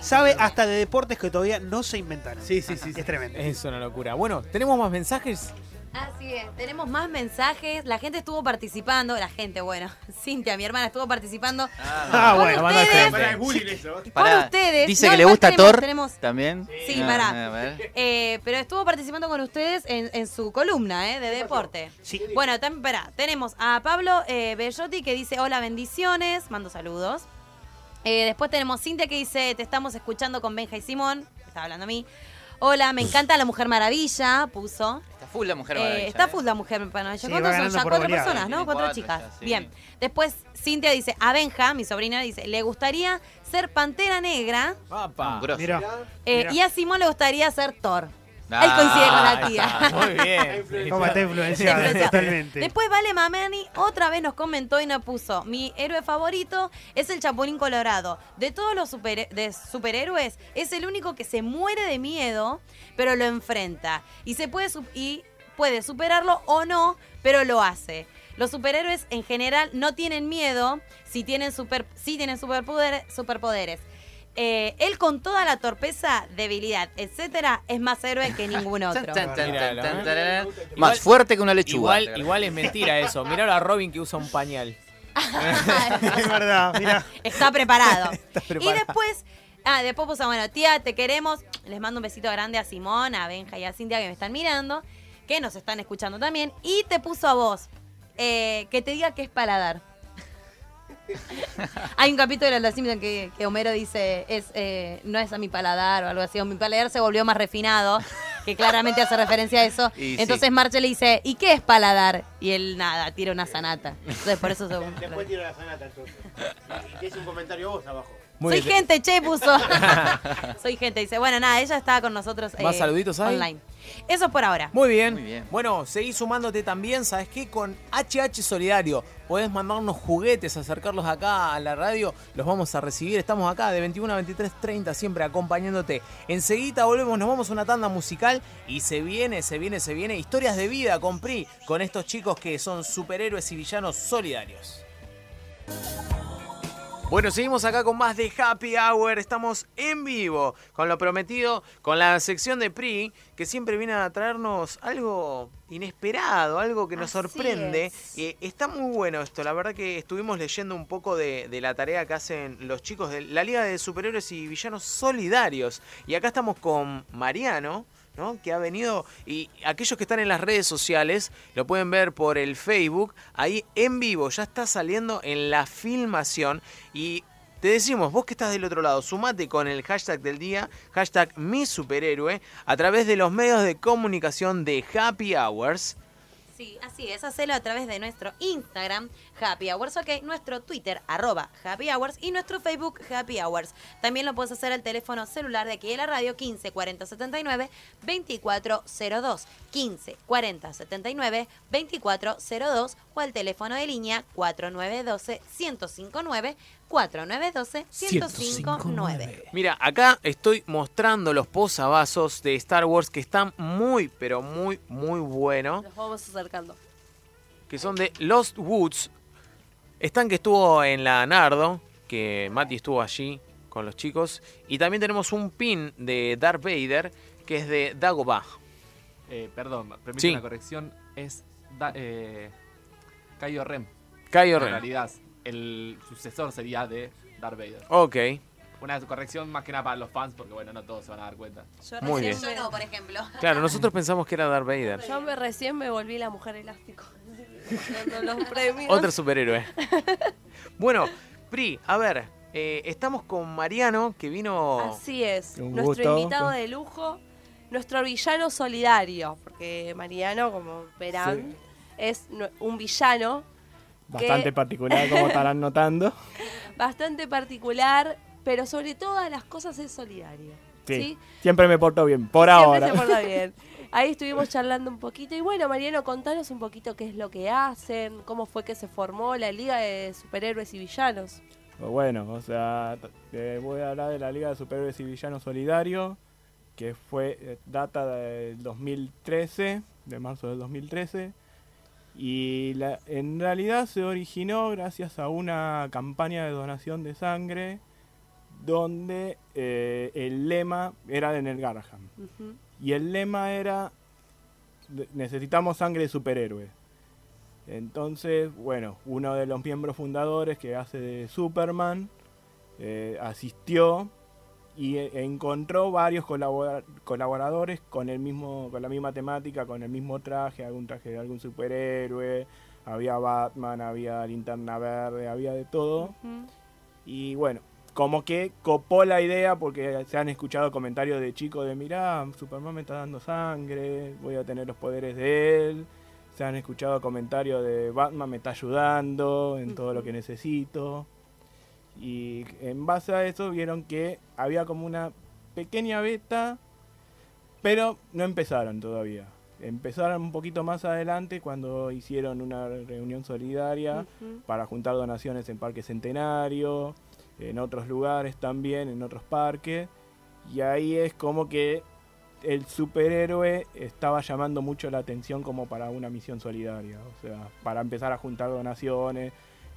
Sabe hasta de deportes que todavía no se inventaron. Sí, sí, sí. Es tremendo. Es una locura. Bueno, tenemos más mensajes. Así es, tenemos más mensajes. La gente estuvo participando. La gente, bueno, Cintia, mi hermana, estuvo participando. Ah, Con bueno, ustedes. Para. Con Pará, ustedes. Dice No, que le gusta tenemos- Thor tenemos- también. Sí, Ah, pará. a ver. Eh, pero estuvo participando con ustedes en, en su columna eh, de deporte. Sí. Bueno, también, pará, tenemos a Pablo eh, Bellotti que dice hola, bendiciones, mando saludos. Eh, después tenemos Cintia que dice te estamos escuchando con Benja y Simón, está hablando a mí. Hola, me encanta la Mujer Maravilla, puso. Está full la mujer Eh, maravilla, está ¿eh? full la Mujer Maravilla. Sí, ¿Cuántos son ya? Cuatro goleada. personas, ¿no? Cuatro, cuatro chicas. ya, sí. Bien. Después Cintia dice, a Benja, mi sobrina, dice, le gustaría ser Pantera Negra Papá. Eh, y a Simón le gustaría ser Thor. Ah, Él coincide con la tía. está, Muy bien. ¿Cómo está influenciado? Totalmente. Después Vale Mamani otra vez nos comentó y nos puso, mi héroe favorito es el Chapulín Colorado. De todos los super- de superhéroes, es el único que se muere de miedo, pero lo enfrenta. Y se puede y puede superarlo o no, pero lo hace. Los superhéroes en general no tienen miedo si tienen super, si tienen superpoder- superpoderes. Eh, él con toda la torpeza, debilidad, etcétera, es más héroe que ningún otro. Más fuerte que una lechuga. Igual, igual es mentira eso. Mirá a Robin que usa un pañal. Es verdad, mira. Está preparado. preparado. Y después, ah, después puso, bueno, tía, te queremos. Les mando un besito grande a Simón, a Benja y a Cintia que me están mirando, que nos están escuchando también. Y te puso a vos, eh, que te diga que es paladar. Hay un capítulo de Los Simpsons que, que Homero dice, es, eh, no es a mi paladar o algo así, o mi paladar se volvió más refinado, que claramente hace referencia a eso. Y Entonces sí. Marche le dice, ¿y qué es paladar? Y él nada, tira una sanata. Entonces por eso se... Después tiro la sanata entonces. Y tienes un comentario vos abajo. Muy Soy bien. gente, che, puso. Soy gente. Dice, bueno, nada, ella estaba con nosotros. ¿Más saluditos hay? Online. Eso por ahora. Muy bien. Muy bien. Bueno, seguí sumándote también, ¿sabes qué? Con HH Solidario. Podés mandarnos juguetes, acercarlos acá a la radio. Los vamos a recibir. Estamos acá de 21 a 23, 30, siempre acompañándote. Enseguida volvemos, nos vamos a una tanda musical. Y se viene, se viene, se viene. Historias de vida con PRI. Con estos chicos que son superhéroes y villanos solidarios. Bueno, seguimos acá con más de Happy Hour. Estamos en vivo con lo prometido, con la sección de PRI, que siempre viene a traernos algo inesperado, algo que nos Así sorprende. es. Eh, está muy bueno esto. La verdad que estuvimos leyendo un poco de, de la tarea que hacen los chicos de la Liga de Superhéroes y Villanos Solidarios. Y acá estamos con Mariano. Que ha venido y aquellos que están en las redes sociales lo pueden ver por el Facebook, ahí en vivo ya está saliendo en la filmación y te decimos, vos que estás del otro lado, sumate con el hashtag del día, hashtag mi superhéroe, a través de los medios de comunicación de Happy Hours. Sí, así es. Hacelo a través de nuestro Instagram, Happy Hours, ok. Nuestro Twitter, arroba Happy Hours. Y nuestro Facebook, Happy Hours. También lo puedes hacer al teléfono celular de aquí de la radio, 15 40 79 2402. 15 40 79 2402. O al teléfono de línea 4912 1059 4912 1059. Mira, acá estoy mostrando los posavasos de Star Wars que están muy, pero muy, muy buenos. Los vamos acercando. que son de Lost Woods. Están que estuvo en la Nardo, que Mati estuvo allí con los chicos. Y también tenemos un pin de Darth Vader, que es de Dagobah. Eh, perdón, permite Sí. una corrección. Es da, eh, Kylo Ren. Kylo En Ren. realidad, el sucesor sería de Darth Vader. Ok. una corrección más que nada para los fans, porque bueno, no todos se van a dar cuenta. Yo Muy recién bien. Yo no, por ejemplo. Claro, nosotros pensamos que era Darth Vader. Yo me, recién me volví la mujer elástico. Los premios. Otro superhéroe. bueno, Pri, a ver, eh, estamos con Mariano, que vino... Así es. Un nuestro gusto. invitado de lujo, nuestro villano solidario, porque Mariano, como verán, es un villano Bastante que- particular, como estarán notando. bastante particular, pero sobre todas las cosas es solidario. Sí. ¿sí? Siempre me porto bien, por Siempre ahora. se porta bien. Ahí estuvimos charlando un poquito. Y bueno, Mariano, contanos un poquito qué es lo que hacen, cómo fue que se formó la Liga de Superhéroes y Villanos. Pues Bueno, o sea, te voy a hablar de la Liga de Superhéroes y Villanos Solidario, que fue eh, data del 2013, de marzo del 2013. Y la- en realidad se originó gracias a una campaña de donación de sangre donde eh, el lema era de Nel Garaham. Ujú. Y el lema era, necesitamos sangre de superhéroe. Entonces, bueno, uno de los miembros fundadores que hace de Superman eh, asistió y e- encontró varios colabora- colaboradores con el mismo con la misma temática, con el mismo traje, algún traje de algún superhéroe, había Batman, había Linterna Verde, había de todo. Y bueno, como que copó la idea porque se han escuchado comentarios de chicos de mirá, Superman me está dando sangre, voy a tener los poderes de él. Se han escuchado comentarios de Batman me está ayudando en todo lo que necesito. Y en base a eso vieron que había como una pequeña beta, pero no empezaron todavía. Empezaron un poquito más adelante cuando hicieron una reunión solidaria para juntar donaciones en Parque Centenario, en otros lugares también, en otros parques. Y ahí es como que el superhéroe estaba llamando mucho la atención como para una misión solidaria. O sea, para empezar a juntar donaciones,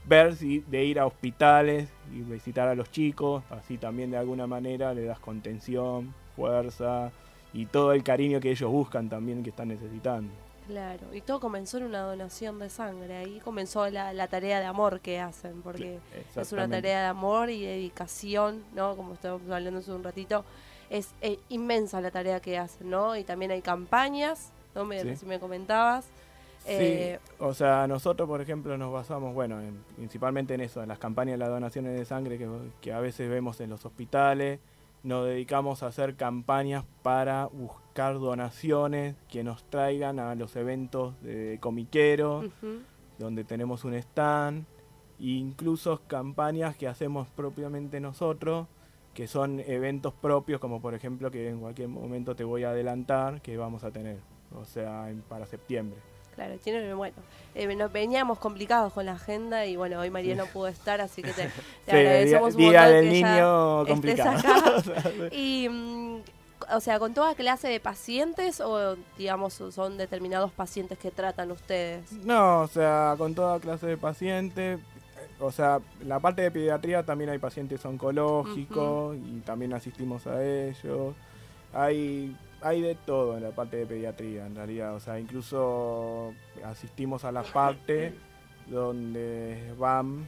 ver si de ir a hospitales y visitar a los chicos, así también de alguna manera le das contención, fuerza y todo el cariño que ellos buscan también que están necesitando. Claro, y todo comenzó en una donación de sangre. Ahí comenzó la, la tarea de amor que hacen, porque es una tarea de amor y dedicación, ¿no? Como estábamos hablando hace un ratito, es eh, inmensa la tarea que hacen, ¿no? Y también hay campañas, ¿no? Me, Sí. Si me comentabas. Eh, Sí, o sea, nosotros, por ejemplo, nos basamos, bueno, en- principalmente en eso, en las campañas de las donaciones de sangre que, que a veces vemos en los hospitales. Nos dedicamos a hacer campañas para buscar donaciones que nos traigan a los eventos de comiquero, ujú. donde tenemos un stand, e incluso campañas que hacemos propiamente nosotros, que son eventos propios, como por ejemplo que en cualquier momento te voy a adelantar que vamos a tener, o sea, en- para septiembre. Claro, tiene, bueno, eh, nos veníamos complicados con la agenda y bueno, hoy María no pudo estar, así que te, te Sí, día, agradecemos un día montón del que ya niño estés complicado. acá. Y, mm, o sea, ¿con toda clase de pacientes o, digamos, son determinados pacientes que tratan ustedes? no, o sea, con toda clase de pacientes. O sea, en la parte de pediatría también hay pacientes oncológicos y también asistimos a ellos. Hay, hay de todo en la parte de pediatría, en realidad. O sea, incluso asistimos a la parte donde van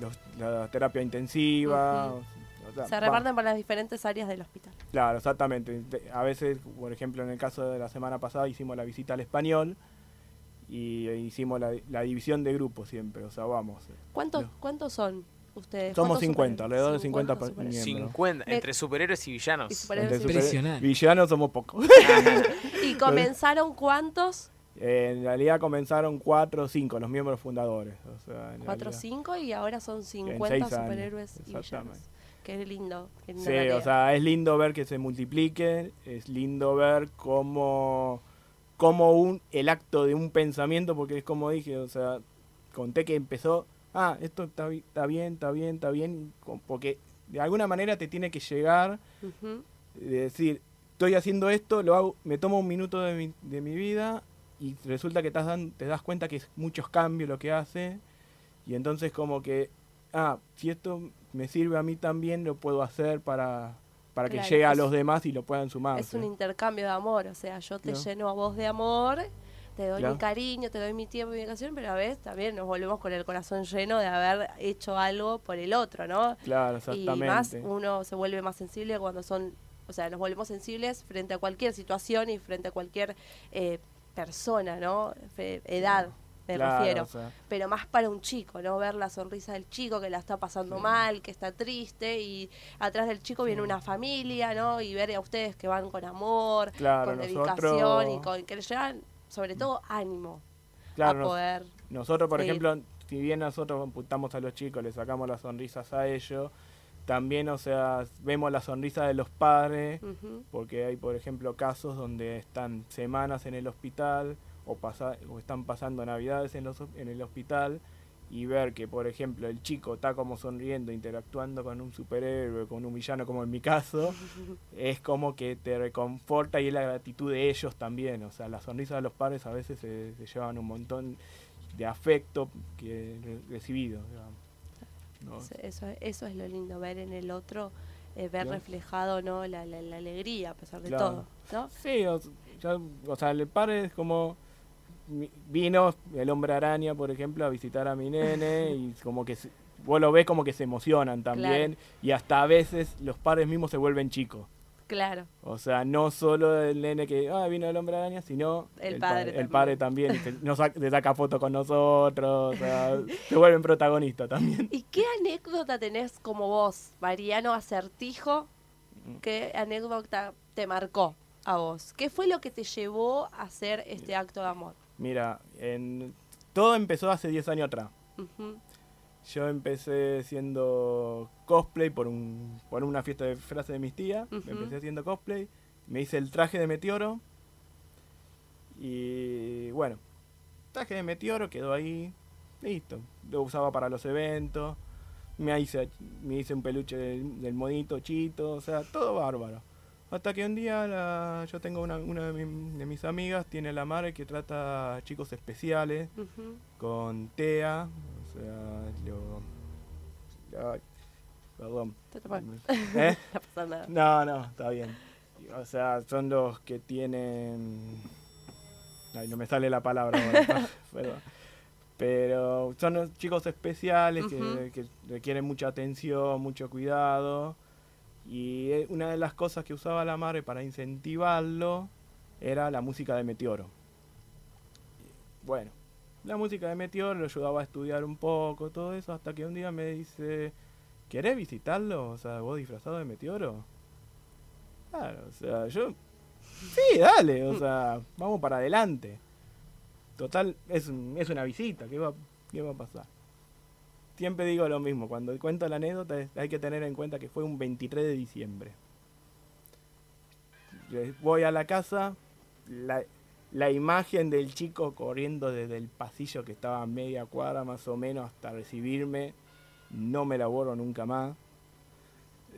los- la terapia intensiva. Ujú. o sea, Se reparten por las diferentes áreas del hospital. Claro, exactamente. A veces, por ejemplo, en el caso de la semana pasada hicimos la visita al español y eh, hicimos la, la división de grupos siempre, o sea, vamos. ¿Cuántos, No. ¿cuántos son ustedes? Somos ¿Cuántos 50, superhéroes? alrededor de 50 superhéroes. miembros. 50, Me- entre superhéroes y villanos. Y superhéroes Entre y super- Impresionante. Villanos somos pocos. ¿Y comenzaron cuántos? Eh, en realidad comenzaron 4 o 5 los miembros fundadores. O sea, en Cuatro o realidad. cinco y ahora son 50 seis años, superhéroes y villanos. Qué lindo. qué linda Sí, o sea, es lindo ver que se multipliquen, es lindo ver cómo, cómo un, el acto de un pensamiento, porque es como dije, o sea, conté que empezó, ah, esto está, bi- está bien, está bien, está bien, porque de alguna manera te tiene que llegar de decir, estoy haciendo esto, lo hago, me tomo un minuto de mi, de mi vida y resulta que te das, dan- te das cuenta que es muchos cambios lo que hace y entonces como que, ah, si esto me sirve a mí también, lo puedo hacer para, para que llegue a los demás y lo puedan sumar. Es un intercambio de amor, o sea, yo te lleno a vos de amor, te doy mi cariño, te doy mi tiempo y mi educación, pero a veces también nos volvemos con el corazón lleno de haber hecho algo por el otro, ¿no? Claro, Y más exactamente. uno se vuelve más sensible cuando son, o sea, nos volvemos sensibles frente a cualquier situación y frente a cualquier eh, persona, ¿no? Fe- edad, me Claro, refiero. o sea. Pero más para un chico, ¿no? Ver la sonrisa del chico que la está pasando mal, que está triste y atrás del chico viene una familia, ¿no? Y ver a ustedes que van con amor, Claro, con nosotros- dedicación y con que le llevan sobre todo ánimo Claro, a nos- poder Nosotros, por seguir. ejemplo, si bien nosotros apuntamos a los chicos, le sacamos las sonrisas a ellos, también, o sea, vemos la sonrisa de los padres, porque hay, por ejemplo, casos donde están semanas en el hospital o, pasa, o están pasando navidades en, los, en el hospital y ver que, por ejemplo, el chico está como sonriendo, interactuando con un superhéroe, con un villano, como en mi caso, es como que te reconforta y es la gratitud de ellos también. O sea, las sonrisas de los padres a veces se, se llevan un montón de afecto que re- recibido. ¿no? Eso, eso, eso es lo lindo, ver en el otro, eh, ver reflejado no la, la, la alegría a pesar de Claro. todo. ¿no? Sí, o, ya- o sea, el padre es como vino el hombre araña, por ejemplo, a visitar a mi nene y como que se- vos lo ves como que se emocionan también y hasta a veces los padres mismos se vuelven chicos. Claro. O sea, no solo el nene que ah, vino el hombre araña, sino El pa- padre el padre también. se, nos saca, fotos con nosotros, o sea, se vuelven protagonistas también. ¿Y qué anécdota tenés como vos, Mariano Acertijo? Mm. ¿Qué anécdota te marcó a vos? ¿Qué fue lo que te llevó a hacer este acto de amor? Mira, en, todo empezó hace 10 años atrás. Yo empecé siendo cosplay por, un, por una fiesta de frase de mis tías. Ujú. Empecé haciendo cosplay. Me hice el traje de meteoro. Y bueno, traje de meteoro quedó ahí. Listo. Lo usaba para los eventos. Me hice, me hice un peluche del, del monito chito. O sea, todo bárbaro. Hasta que un día la- yo tengo una, una de, mi- de mis amigas, tiene la madre que trata a chicos especiales con TEA, o sea, lo... ay, perdón. ¿Eh? No pasa nada. No, no, está bien. O sea, son los que tienen... Ay, no me sale la palabra ahora, perdón. Pero son los chicos especiales que requieren mucha atención, mucho cuidado. Y eh, una de las cosas que usaba la madre para incentivarlo era la música de Meteoro. Bueno, la música de Meteoro lo ayudaba a estudiar un poco, todo eso, hasta que un día me dice, ¿querés visitarlo? O sea, vos disfrazado de Meteoro. Claro, o sea, yo... Sí, dale, o sea, vamos para adelante. Total, es, es una visita, ¿qué va, ¿qué va a pasar? Siempre digo lo mismo, cuando cuento la anécdota hay que tener en cuenta que fue un 23 de diciembre. Voy a la casa, la, la imagen del chico corriendo desde el pasillo que estaba a media cuadra más o menos hasta recibirme, no me la borro nunca más.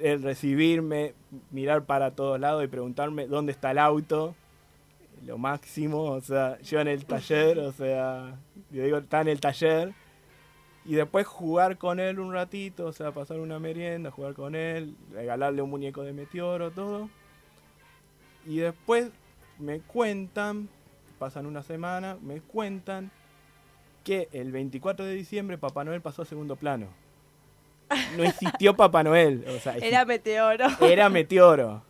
El recibirme, mirar para todos lados y preguntarme dónde está el auto, lo máximo, o sea, yo en el taller, o sea, yo digo, está en el taller, y después jugar con él un ratito, o sea, pasar una merienda, jugar con él, regalarle un muñeco de meteoro, todo. Y después me cuentan, pasan una semana, me cuentan que el 24 de diciembre Papá Noel pasó a segundo plano. No existió Papá Noel, o sea, Era meteoro. era meteoro.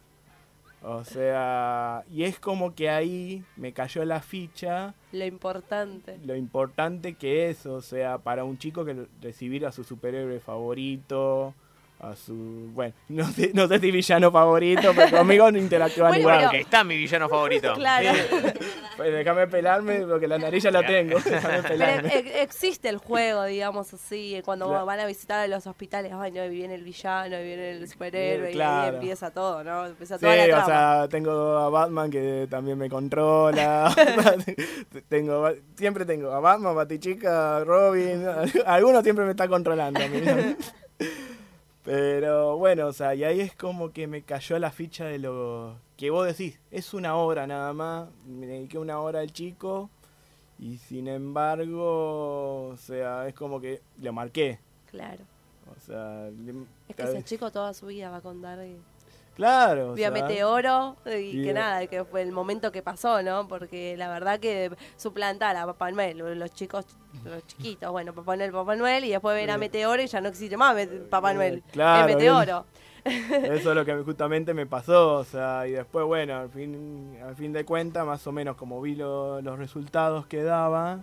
O sea, y es como que ahí me cayó la ficha Lo importante. lo importante que es, o sea, para un chico que recibir a su superhéroe favorito, a su, bueno, no sé, no sé si villano favorito, pero conmigo no interactúan Bueno, igual. pero- Que está mi villano favorito. Claro. Pues déjame pelarme porque la nariz ya la tengo. Déjame Pero pelarme. e- existe el juego, digamos así, cuando Claro. van a visitar a los hospitales, ay, no, viene el villano, viene el superhéroe, y ahí Claro. empieza todo, ¿no? Empieza Sí, toda la o trama. sea, tengo a Batman que también me controla. tengo, siempre tengo a Batman, Batichica, Robin. Alguno siempre me está controlando. Pero bueno, o sea, y ahí es como que me cayó la ficha de lo que vos decís. Es una hora nada más. Me dediqué una hora al chico. Y sin embargo, o sea, es como que lo marqué. Claro. O sea, le- Es que ese chico toda su vida va a contar. y- Claro. o Vi a sea, Meteoro y y, que eh, nada, que fue el momento que pasó, ¿no? Porque la verdad que suplantar a Papá Noel, los chicos, los chiquitos, bueno, Papá Noel, Papá Noel, y después ver a Eh. Meteoro y ya no existe más Papá Eh, Noel, claro, es Meteoro. Eso es lo que justamente me pasó, o sea, y después, bueno, al fin, al fin de cuentas, más o menos como vi lo- los resultados que daba,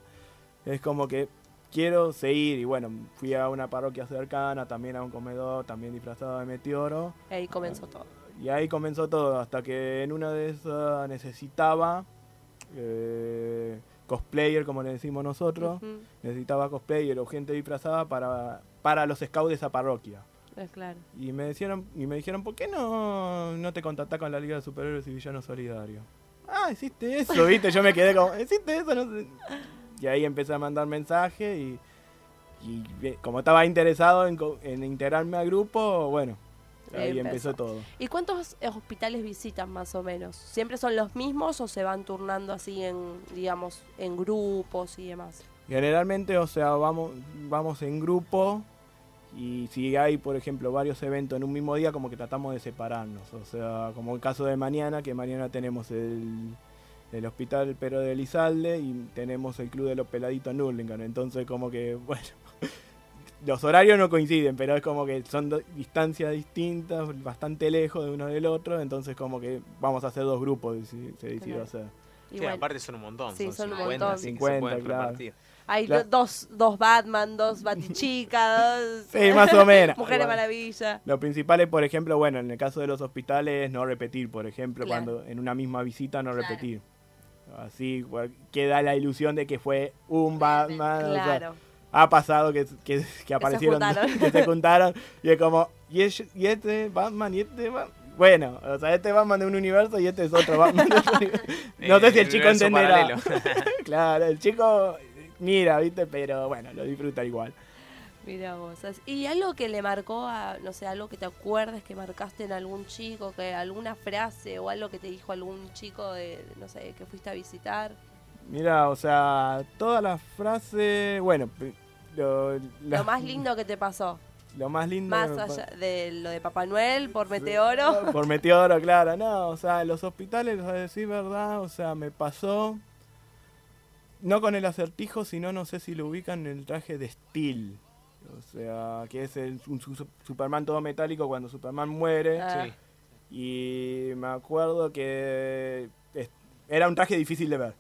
es como que quiero seguir, y bueno, fui a una parroquia cercana, también a un comedor, también disfrazado de meteoro, Ahí comenzó todo. Y ahí comenzó todo, hasta que en una de esas necesitaba eh, cosplayer, como le decimos nosotros, necesitaba cosplayer o gente disfrazada para, para los scouts de esa parroquia. claro. Y me dijeron, y me dijeron, ¿por qué no, no te contactás con la Liga de Superhéroes y Villanos Solidarios? Ah, hiciste eso, viste, yo me quedé como, hiciste eso, no sé. Y ahí empecé a mandar mensajes y, y ve- como estaba interesado en, en integrarme al grupo, bueno, ahí Ahí empezó empezó. todo. ¿Y cuántos hospitales visitan más o menos? ¿Siempre son los mismos o se van turnando así en, digamos, en grupos y demás? Generalmente, o sea, vamos, vamos en grupo y si hay, por ejemplo, varios eventos en un mismo día, como que tratamos de separarnos. O sea, como el caso de mañana, que mañana tenemos el, el Hospital Pero de Elizalde y tenemos el Club de los Peladitos en Hurlingham. Entonces, como que, bueno, los horarios no coinciden, pero es como que son distancias distintas, bastante lejos de uno del otro. Entonces, como que vamos a hacer dos grupos, deci- se decidió Claro. hacer. Sí, bueno, aparte son un montón. Sí, son, son un 50, montón. así que 50, se pueden claro. repartir. hay Claro. dos, dos Batman, dos Batichicas, dos... Sí, más o menos. Mujeres Igual. Maravilla. Lo principal es, por ejemplo, bueno, en el caso de los hospitales, no repetir, por ejemplo, Claro. cuando en una misma visita no Claro. repetir. Así queda la ilusión de que fue un Batman. o sea, Claro. Ha pasado que, que, que aparecieron, que se juntaron y es como, y, es- y este Batman y este Batman. Bueno, o sea, este Batman de un universo y este es otro Batman de otro universo. No sé si el chico entenderá. claro, el chico mira, ¿viste? Pero bueno, lo disfruta igual. Mira vos. ¿Y algo que le marcó a, no sé, algo que te acuerdes que marcaste en algún chico, que alguna frase o algo que te dijo algún chico de, no sé, que fuiste a visitar? Mira, o sea, todas las frases, bueno, lo, la- Lo más lindo que te pasó. lo más lindo Más allá de lo de Papá Noel por Meteoro. por Meteoro, claro, no, o sea, en los hospitales, a decir verdad, o sea, me pasó no con el acertijo, sino no sé si lo ubican en el traje de Steel. O sea, que es el, un su- Superman todo metálico cuando Superman muere. Ah. Sí. Y me acuerdo que es- era un traje difícil de ver.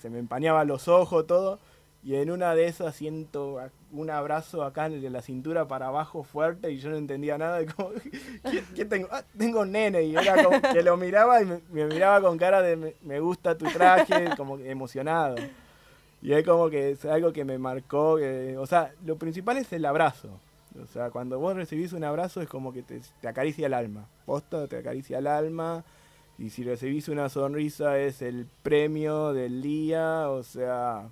Se me empañaban los ojos, todo. Y en una de esas siento un abrazo acá en la cintura para abajo fuerte y yo no entendía nada. de como, ¿qué, tengo? Ah, tengo un nene. Y era como que lo miraba y me, miraba con cara de me, gusta tu traje, como emocionado. Y es como que es algo que me marcó. que- o sea, lo principal es el abrazo. O sea, cuando vos recibís un abrazo es como que te acaricia el alma. Posta, te acaricia el alma. Y si recibís una sonrisa es el premio del día. O sea,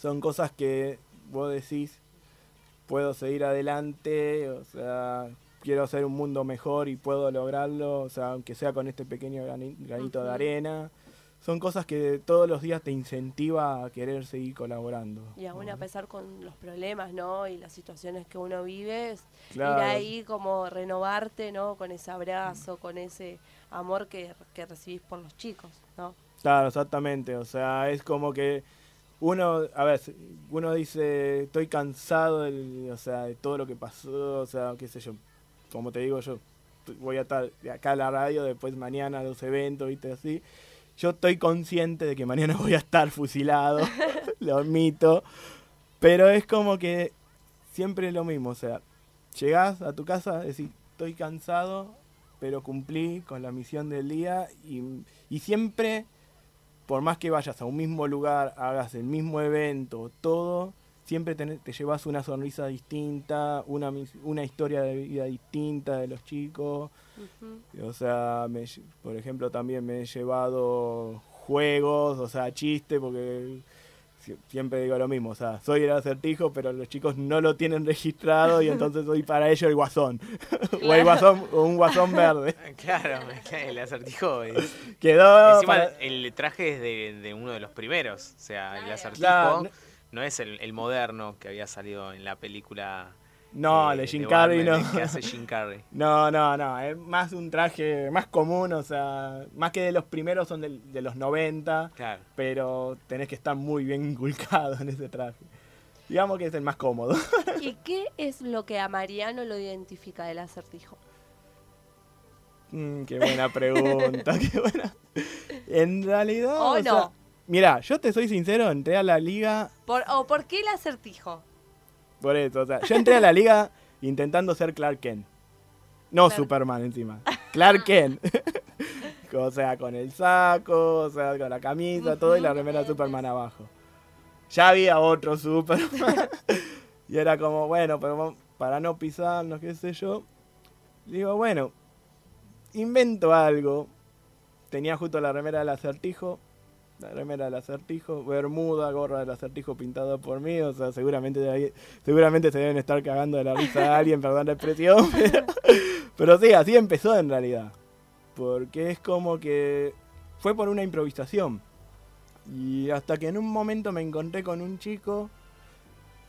son cosas que vos decís, puedo seguir adelante. O sea, quiero hacer un mundo mejor y puedo lograrlo. O sea, aunque sea con este pequeño grani- granito de arena. Son cosas que todos los días te incentiva a querer seguir colaborando. Y aún a pesar con los problemas, ¿no? Y las situaciones que uno vive, Claro. ir ahí como renovarte, ¿no? Con ese abrazo, con ese amor que, que recibís por los chicos, ¿no? Claro, exactamente. O sea, es como que uno, a ver, uno dice, estoy cansado del- o sea, de todo lo que pasó, o sea, qué sé yo, como te digo yo, voy a estar acá a la radio, después mañana a los eventos, viste, así. Yo estoy consciente de que mañana voy a estar fusilado, lo admito, pero es como que siempre es lo mismo, o sea, llegás a tu casa, decís, estoy cansado, pero cumplí con la misión del día y, y siempre, por más que vayas a un mismo lugar, hagas el mismo evento, todo, siempre tenés- te llevas una sonrisa distinta, una, una historia de vida distinta de los chicos. O sea, me por ejemplo, también me he llevado juegos, o sea, chistes, porque siempre digo lo mismo, o sea, soy el acertijo, pero los chicos no lo tienen registrado y entonces soy para ellos el guasón. o el guasón, o un guasón verde. Claro, el acertijo. es- Quedó Encima para- el traje es de, de uno de los primeros. O sea, el acertijo Claro. no es el, el moderno que había salido en la película No, eh, de Jim de Carrey Batman, no. que hace Jim Carrey. No, no, no, es más un traje más común, o sea, más que de los primeros son de, los 90, Claro. pero tenés que estar muy bien inculcado en ese traje. Digamos que es el más cómodo. ¿Y qué es lo que a Mariano lo identifica del acertijo? Mm, qué buena pregunta, qué buena. En realidad, ¿O o sea, no? mira, yo te soy sincero, entré a la liga Por, ¿O por qué el acertijo? Por eso, o sea, yo entré a la liga intentando ser Clark Kent. No. Superman encima. Clark Kent. o sea, con el saco, o sea, con la camisa, todo y la remera de Superman abajo. Ya había otro Superman. y era como, bueno, pero para no pisarnos, qué sé yo. Digo, bueno, invento algo. Tenía justo la remera del acertijo. La remera del acertijo, bermuda, gorra del acertijo pintada por mí, o sea, seguramente de ahí- seguramente se deben estar cagando de la risa a alguien, perdón la expresión, pero, pero sí, así empezó en realidad. Porque es como que fue por una improvisación. Y hasta que en un momento me encontré con un chico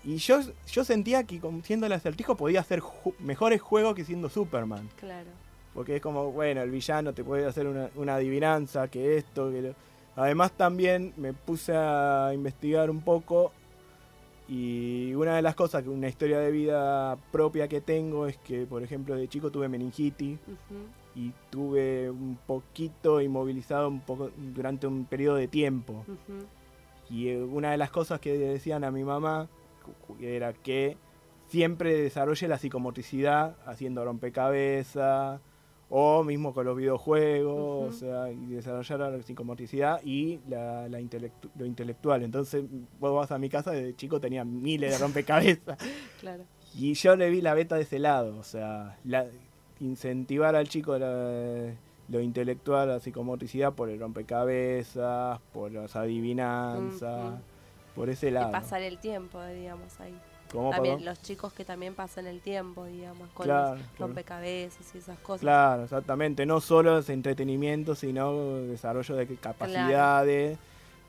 y yo, yo sentía que siendo el acertijo podía hacer ju- mejores juegos que siendo Superman. Claro. Porque es como, bueno, el villano te puede hacer una, una adivinanza, que esto, que lo- Además también me puse a investigar un poco y una de las cosas, que una historia de vida propia que tengo es que, por ejemplo, de chico tuve meningitis y tuve un poquito inmovilizado un poco durante un periodo de tiempo. Y eh, una de las cosas que decían a mi mamá era que siempre desarrolle la psicomotricidad haciendo rompecabezas o mismo con los videojuegos, o sea, y desarrollar la psicomotricidad y la, la intelectu- lo intelectual. Entonces, vos vas a mi casa, de chico tenía miles de rompecabezas. Claro. Y yo le vi la beta de ese lado, o sea, la- incentivar al chico la- lo intelectual, la psicomotricidad por el rompecabezas, por las adivinanzas, por ese Y lado. pasar el tiempo, digamos, ahí. ¿Cómo, También perdón? los chicos que también pasan el tiempo, digamos, con Claro, los rompecabezas y esas cosas. Claro, exactamente, no solo es entretenimiento, sino desarrollo de capacidades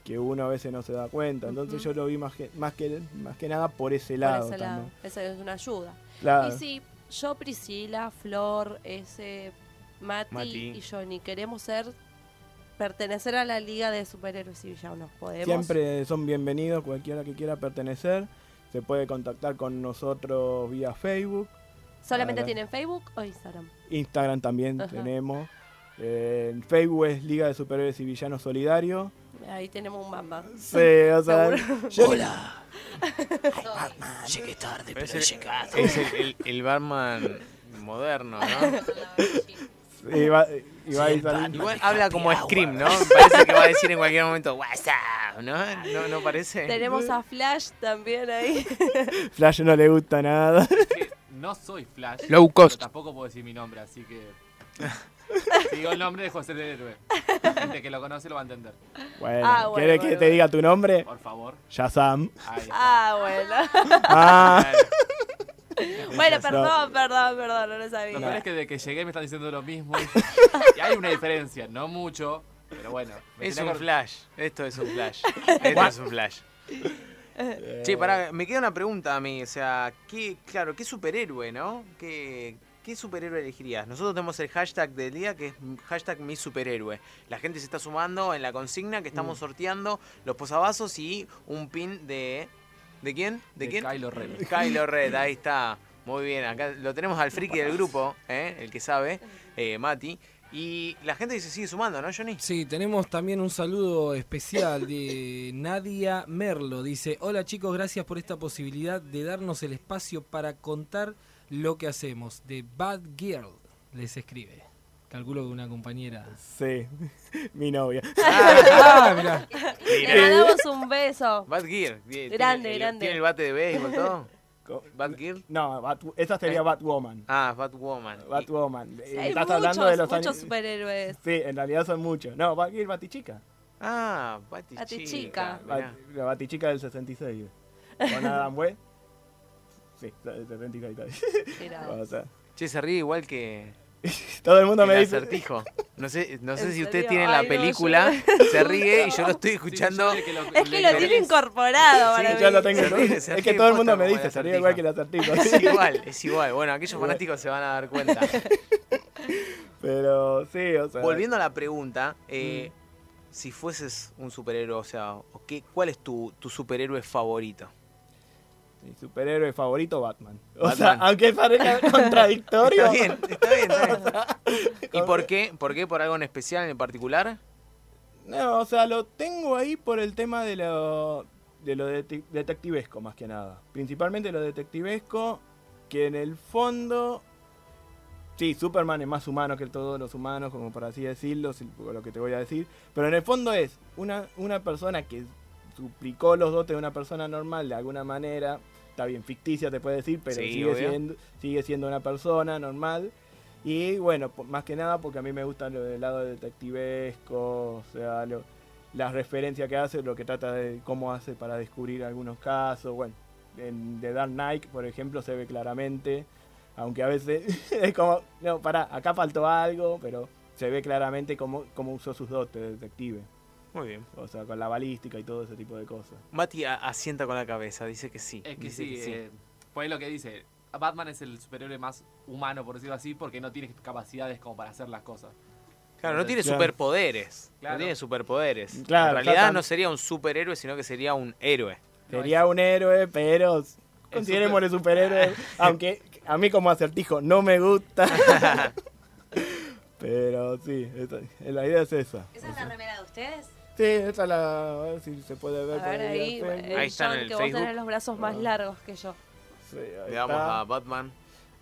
que uno a veces no se da cuenta. Entonces yo lo vi más que, más que, más que nada por ese Por lado. ese lado. Esa es una ayuda. Claro. Y si yo, Priscila, Flor, ese Mati, Mati. y Johnny queremos ser pertenecer a la liga de superhéroes y villanos, podemos. Siempre son bienvenidos cualquiera que quiera pertenecer. Se puede contactar con nosotros vía Facebook. ¿Solamente tienen Facebook o Instagram? Instagram también Ajá. tenemos. Eh, Facebook es Liga de Superhéroes y Villanos Solidario. Ahí tenemos un mamba. Sí, o sea, Hola. Llegué tarde, Pero pero es he el, llegado. es el, el- el Batman moderno, ¿no? y va, y va a Sí, ir el saliendo- Batman. Igual habla como. Scream, ¿no? Parece que va a decir en cualquier momento WhatsApp, ¿no? ¿No, no parece? Tenemos a Flash también ahí. Flash no le gusta nada. Que no soy Flash. Low cost. Pero tampoco puedo decir mi nombre, así que. Si digo el nombre, dejo de ser el héroe. La gente que lo conoce lo va a entender. Bueno, Ah, bueno, ¿quieres que bueno, te diga tu nombre? Por favor. Shazam. Ah, bueno. Ah, bueno, No. perdón, perdón, perdón, no lo Lo sabía. peor es que desde que llegué me están diciendo lo mismo. Y hay una diferencia, no mucho, pero bueno. me Es un que- flash. Esto es un flash. Esto es un flash. Che, pará, me queda una pregunta a mí. O sea, ¿qué, claro, ¿qué superhéroe, no? ¿Qué, ¿Qué superhéroe elegirías? Nosotros tenemos el hashtag del día que es hashtag mi superhéroe. La gente se está sumando en la consigna que estamos sorteando los posavasos y un pin de. ¿De quién? ¿De, De quién? Kylo Ren. Kylo Red, ahí está. Muy bien, acá lo tenemos al friki del grupo, ¿eh? el que sabe, eh, Mati. Y la gente se sigue sumando, ¿no, Johnny? Sí, tenemos también un saludo especial de Nadia Merlo. Dice, hola chicos, gracias por esta posibilidad de darnos el espacio para contar lo que hacemos. De Bad Girl, les escribe. Calculo que una compañera. sí, mi novia. ah, mirá. Le mandamos un beso. Bad Gear. ¿tiene- Grande, el- grande. ¿Tiene el bate de béisbol todo? Co- ¿Bad Gear? No, Bat- esa sería Eh. Batwoman. Ah, Batwoman. Batwoman. Sí, Estás muchos, hablando de los muchos años. superhéroes. Sí, en realidad son muchos. No, Batgirl Batichica. Ah, Batichica. Batichica. Bat- La Batichica del 66. ¿Con Adam West? Sí, del 66. Mirá. O sea, Che, se ríe igual que, Todo el mundo me El dice. acertijo. No sé, no sé ¿En si ustedes tienen Ay, la no, película, yo- se ríe y yo lo estoy escuchando. Es que lo tiene incorporado para Sí, mí. yo lo tengo. Se ríe, se es ríe que todo el mundo me dice, el sería igual que el acertijo. Es igual, es igual. Bueno, aquellos fanáticos se van a dar cuenta. Pero sí, o sea. Volviendo a la pregunta, eh, si fueses un superhéroe, o sea, o qué, ¿cuál es tu, tu superhéroe favorito? Mi superhéroe favorito, Batman. O sea, aunque parezca contradictorio. Está bien, está bien, está bien. ¿Y por qué? ¿Por qué? ¿Por algo en especial, en particular? No, o sea, lo tengo ahí por el tema de lo, de lo dete- detectivesco, más que nada. Principalmente lo detectivesco, que en el fondo... Sí, Superman es más humano que todos los humanos, como por así decirlo, lo que te voy a decir. Pero en el fondo es una, una persona que suplicó los dotes de una persona normal de alguna manera. Está bien, ficticia te puede decir, pero Sí, sigue, siendo, sigue siendo una persona normal. Y bueno, más que nada porque a mí me gusta lo del lado detectivesco, o sea, lo- las referencias que hace, lo que trata de cómo hace para descubrir algunos casos. Bueno, en The Dark Knight, por ejemplo, se ve claramente, aunque a veces es como, no, pará, acá faltó algo, pero se ve claramente cómo, cómo usó sus dotes de detective. Muy bien. O sea, con la balística y todo ese tipo de cosas. Mati a- asienta con la cabeza, dice que sí. Es que dice sí, que eh, pues lo que dice. Batman es el superhéroe más humano, por decirlo así, porque no tiene capacidades como para hacer las cosas. Claro, no tiene superpoderes. Claro. No tiene superpoderes. Claro, en realidad no sería un superhéroe, sino que sería un héroe. Sería un héroe, pero considerémosle superhéroe, aunque a mí como acertijo no me gusta. pero sí, esa- la idea es esa. ¿Esa es la remera de ustedes? Sí, esa la, a ver si se puede ver. A ver ahí ahí, Ahí está en el que vos Facebook. tenés los brazos más Ah. largos que yo. Sí, ahí Le damos está. a Batman.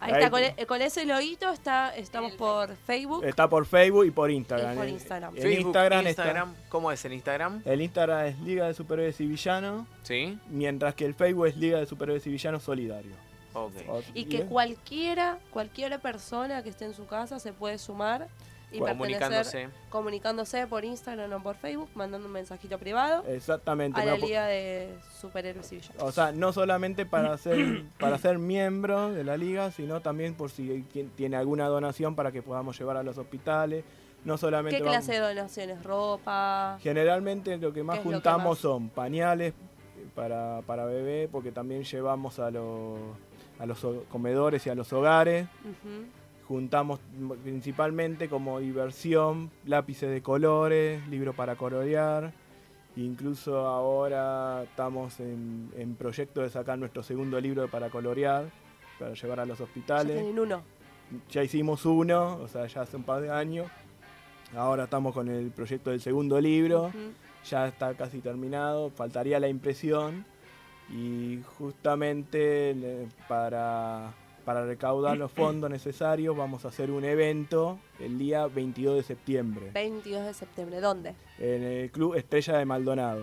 Ahí, Ahí está, con, está. e- con ese loguito está, estamos por Facebook. Está por Facebook y por Instagram. Y por Instagram. En Facebook, Instagram, Instagram. ¿Cómo es el Instagram? está. El Instagram es Liga de Superhéroes y Villanos, Sí. mientras que el Facebook es Liga de Superhéroes y Villanos Solidario. Ok. O- Y que cualquiera, cualquiera persona que esté en su casa se puede sumar y Comunicándose. comunicándose por Instagram o por Facebook, mandando un mensajito privado Exactamente. a la Liga de Superhéroes y Villanos. O sea, no solamente para ser, para ser miembro de la liga, sino también por si tiene alguna donación para que podamos llevar a los hospitales. No solamente ¿Qué vamos- clase de donaciones? ¿Ropa? Generalmente lo que más ¿Qué es lo que juntamos más? son pañales para, para bebé, porque también llevamos a los, a los comedores y a los hogares. Ujú. Juntamos principalmente como diversión, lápices de colores, libros para colorear. Incluso ahora estamos en, en proyecto de sacar nuestro segundo libro para colorear, para llevar a los Ya hospitales. tienen uno. Ya hicimos uno, o sea, ya hace un par de años. Ahora estamos con el proyecto del segundo libro. Ya está casi terminado. Faltaría la impresión. Y justamente para, para recaudar los fondos necesarios vamos a hacer un evento el día 22 de septiembre 22 de septiembre. ¿Dónde? en el Club Estrella de Maldonado.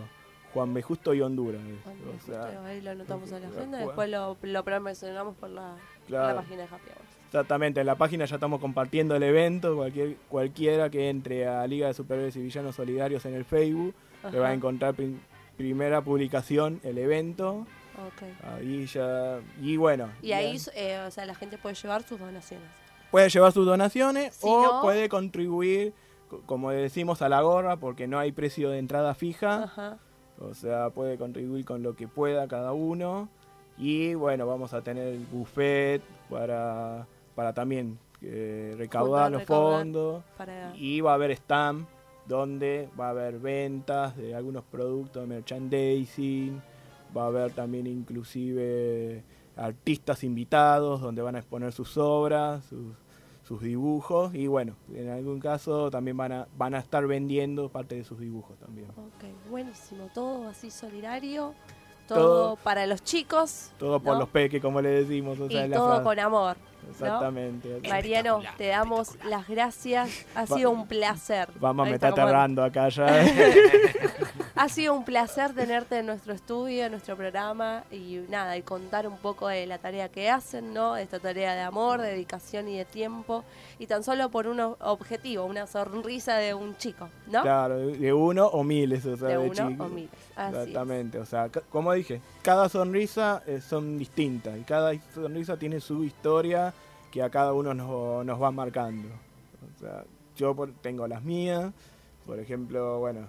Juan B. Justo y Honduras. Juan O B. sea, Justo, ahí lo anotamos en la agenda, después lo, lo promocionamos por la, por la Claro. página de Happy Hour. Exactamente, en la página ya estamos compartiendo el evento. Cualquier, cualquiera que entre a Liga de Superhéroes y Villanos Solidarios en el Facebook le va a encontrar prim- primera publicación, el evento. Ok. Ahí ya. Y bueno. Y ahí, eh, o sea, la gente puede llevar sus donaciones. puede llevar sus donaciones Si o no- puede contribuir, co- como decimos, a la gorra, porque no hay precio de entrada fija. Ajá. O sea, puede contribuir con lo que pueda cada uno. Y bueno, vamos a tener el buffet para, para también eh, recaudar los recaudar fondos. para- Y va a haber stand donde va a haber ventas de algunos productos de merchandising. Va a haber también inclusive artistas invitados donde van a exponer sus obras, sus, sus dibujos. Y bueno, en algún caso también van a, van a estar vendiendo parte de sus dibujos también. Ok, buenísimo. Todo así solidario. Todo- Todo, para los chicos. Todo por los peques, como le decimos. o sea, Y todo frase. con amor. ¿no? Exactamente. Mariano, te damos las gracias. Ha Va- sido un placer. Vamos, Ahí me está está como- aterrando acá ya. Ha sido un placer tenerte en nuestro estudio, en nuestro programa y nada, y contar un poco de la tarea que hacen, ¿no? Esta tarea de amor, de dedicación y de tiempo, y tan solo por un objetivo, una sonrisa de un chico, ¿no? Claro, de uno o miles, o sea, De de, uno chicos. o miles, así es. Exactamente, o sea, como dije, cada sonrisa eh, son distintas y cada sonrisa tiene su historia que a cada uno nos, nos va marcando. O sea, yo por- tengo las mías, por ejemplo, bueno,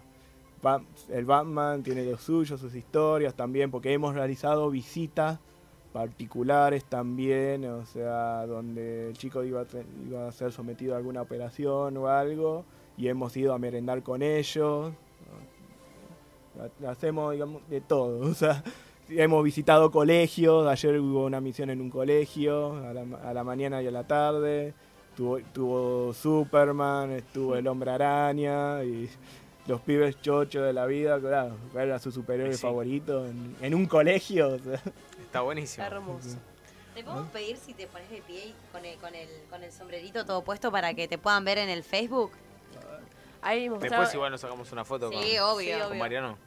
el Batman tiene los suyos, sus historias también, porque hemos realizado visitas particulares también, o sea, donde el chico iba a, iba a ser sometido a alguna operación o algo, y hemos ido a merendar con ellos. Ha- Hacemos, digamos, de todo, o sea, hemos visitado colegios, ayer hubo una misión en un colegio, a la, a la mañana y a la tarde, tuvo, tuvo Superman, estuvo el Hombre Araña, y los pibes chochos de la vida, claro, era su superhéroe Sí. favorito en, en un colegio, o sea. Está buenísimo. Hermoso. ¿Te podemos pedir si te pones de pie y con el, con, el, con el sombrerito todo puesto para que te puedan ver en el Facebook? Ahí mostraba Después igual nos sacamos una foto Sí, con, obvio. Sí, con obvio. Mariano.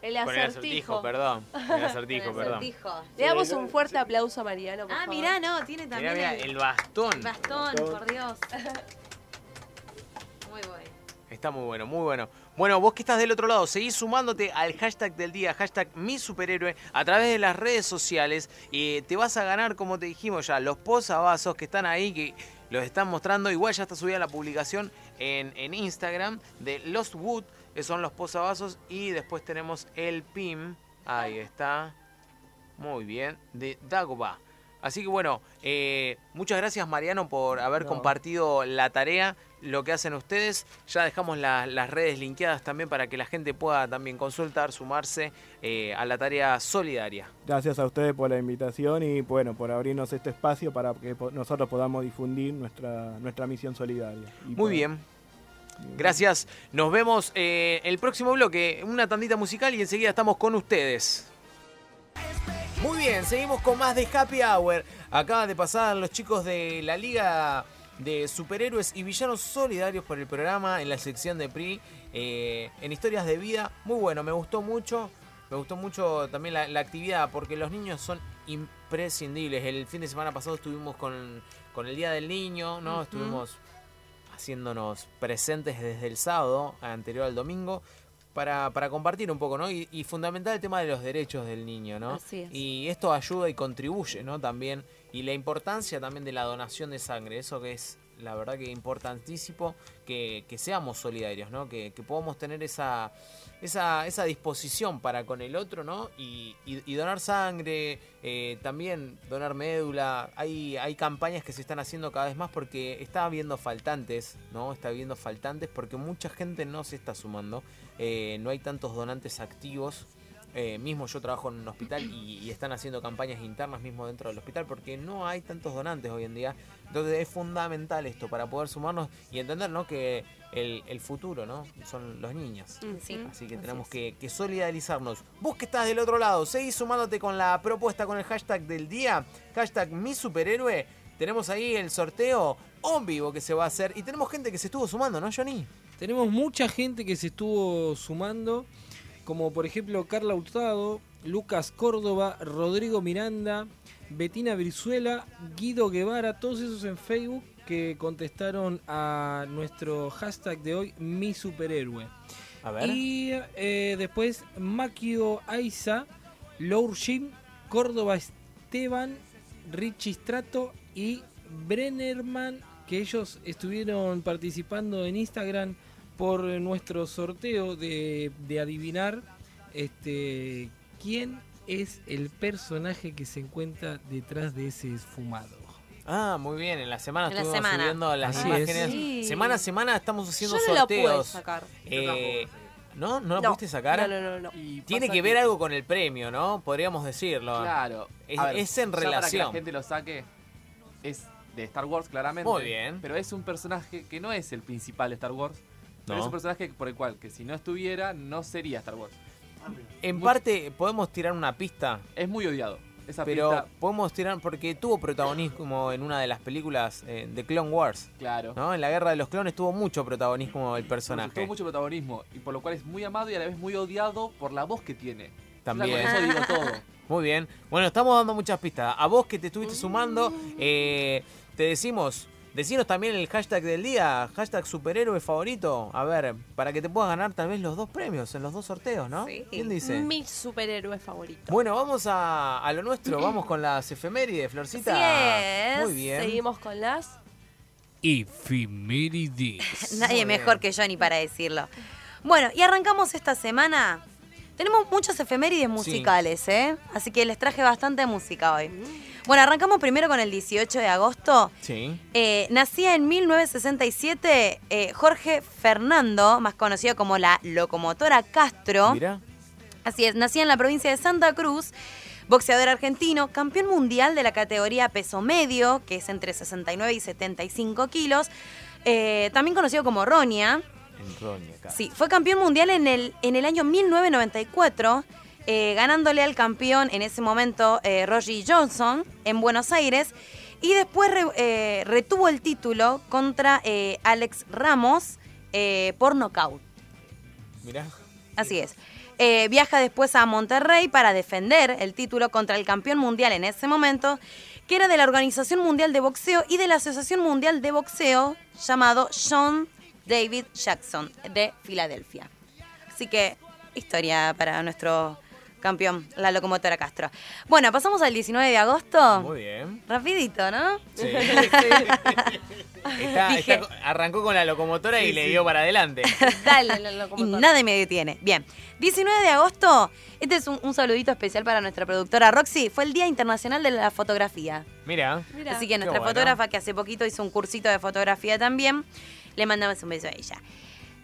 el Con el acertijo. acertijo, perdón. El acertijo, el perdón. acertijo. Le damos un fuerte aplauso a Mariano. por Ah, favor. mirá, no, tiene también mirá, el, el bastón. bastón, por Dios. Está muy bueno, muy bueno. Bueno, vos que estás del otro lado, seguís sumándote al hashtag del día, hashtag mi superhéroe, a través de las redes sociales. Y te vas a ganar, como te dijimos ya, los posavasos que están ahí, que los están mostrando. Igual ya está subida la publicación en, en Instagram de Lost Wood, que son los posavasos. Y después tenemos el PIM, ahí está. Muy bien, de Dagobah. Así que bueno, eh, muchas gracias Mariano por haber No. compartido la tarea, lo que hacen ustedes. Ya dejamos la- las redes linkeadas también para que la gente pueda también consultar, sumarse eh, a la tarea solidaria. Gracias a ustedes por la invitación y bueno, por abrirnos este espacio para que po- nosotros podamos difundir nuestra, nuestra misión solidaria. Y Muy bien. Gracias. Nos vemos eh, el próximo bloque, una tandita musical y enseguida estamos con ustedes. Muy bien, seguimos con más de Happy Hour. Acaban de pasar los chicos de la Liga de Superhéroes y Villanos Solidarios por el programa en la sección de PRI eh, en historias de vida. Muy bueno, me gustó mucho. Me gustó mucho también la, la actividad porque los niños son imprescindibles. El fin de semana pasado estuvimos con, con el Día del Niño, ¿no? Estuvimos haciéndonos presentes desde el sábado anterior al domingo para, para compartir un poco, ¿no? Y, y fundamental el tema de los derechos del niño, ¿no? Así es. Y esto ayuda y contribuye, ¿no? También. Y la importancia también de la donación de sangre, eso que es la verdad que importantísimo que, seamos solidarios, ¿no? Que, podamos tener esa, esa, esa disposición para con el otro, ¿no? Y donar sangre, eh, también donar médula. Hay, hay campañas que se están haciendo cada vez más porque está habiendo faltantes, ¿no? Está habiendo faltantes porque mucha gente no se está sumando. Eh, no hay tantos donantes activos. Eh, mismo yo trabajo en un hospital y, y están haciendo campañas internas mismo dentro del hospital porque no hay tantos donantes hoy en día. Entonces es fundamental esto para poder sumarnos y entender ¿no? que el, el futuro ¿no? son los niños. Sí. Así que Así tenemos es. que, que solidarizarnos. Vos que estás del otro lado, seguís sumándote con la propuesta con el hashtag del día, hashtag mi superhéroe. Tenemos ahí el sorteo on vivo que se va a hacer y tenemos gente que se estuvo sumando, ¿no, Johnny? Tenemos mucha gente que se estuvo sumando, como por ejemplo Carla Hurtado, Lucas Córdoba, Rodrigo Miranda, Betina Brizuela, Guido Guevara, todos esos en Facebook que contestaron a nuestro hashtag de hoy, mi superhéroe. A ver. Y eh, después Makio Aiza, Lour Jim, Córdoba Esteban, Richie Strato y Brennerman, que ellos estuvieron participando en Instagram por nuestro sorteo de, de adivinar este quién es el personaje que se encuentra detrás de ese esfumado. Ah, muy bien. En la semana En la estuvimos semana. subiendo las Así imágenes. es. Sí. Semana a semana estamos haciendo Yo no lo pude sorteos. sacar. Eh, ¿No? ¿No lo No. pudiste sacar? No, no, no, no. Y Tiene que ver algo con el premio, ¿no? Podríamos decirlo. Claro. Es- ver, es en ya Para que relación. la gente lo saque, es de Star Wars, claramente. Muy bien. Pero es un personaje que no es el principal de Star Wars. Pero No. es un personaje por el cual, que si no estuviera, no sería Star Wars. En parte, podemos tirar una pista, Es muy odiado. Esa pero pista, podemos tirar porque tuvo protagonismo en una de las películas eh, de Clone Wars. claro. ¿no? En la Guerra de los Clones tuvo mucho protagonismo el personaje. Tuvo mucho protagonismo. Y por lo cual es muy amado y a la vez muy odiado por la voz que tiene. También. Con eso digo todo. Muy bien. Bueno, estamos dando muchas pistas. A vos que te estuviste sumando, eh, te decimos, Decinos también el hashtag del día, hashtag superhéroe favorito. A ver, para que te puedas ganar tal vez los dos premios en los dos sorteos, ¿no? ¿Quién dice? Mi superhéroe favorito. Bueno, vamos a, a lo nuestro, vamos con las efemérides, Florcita. Así es. Muy bien. Seguimos con las. Efimérides. Nadie mejor que Johnny para decirlo. Bueno, y arrancamos esta semana. Tenemos muchas efemérides musicales, ¿eh? Así que les traje bastante música hoy. Bueno, arrancamos primero con el 18 de agosto. Sí. Eh, nacía en 1967 eh, Jorge Fernando, más conocido como la locomotora Castro. Mira. Así es, nacía en la provincia de Santa Cruz, boxeador argentino, campeón mundial de la categoría peso medio, que es entre 69 y 75 kilos, eh, también conocido como Ronia. En Roña, acá. Sí, fue campeón mundial en el, en el año 1994, eh, ganándole al campeón en ese momento eh, Roger Johnson en Buenos Aires. Y después re- eh, retuvo el título contra eh, Alex Ramos por nocaut. Mirá. Así es. Viaja después a Monterrey para defender el título contra el campeón mundial en ese momento, que era de la Organización Mundial de Boxeo y de la Asociación Mundial de Boxeo llamado John David Jackson de Filadelfia. Así que, historia para nuestro campeón, la locomotora Castro. Bueno, pasamos al 19 de agosto. Muy bien. Rapidito, ¿no? Sí. Está- Dije- está- arrancó con la locomotora y Sí, le dio para adelante. Dale, la Y locomotora. nada me detiene. Bien, 19 de agosto, este es un, un saludito especial para nuestra productora Roxy, fue el Día Internacional de la Fotografía. Mira. Mira. Así que nuestra bueno. fotógrafa, que hace poquito hizo un cursito de fotografía también, le mandamos un beso a ella.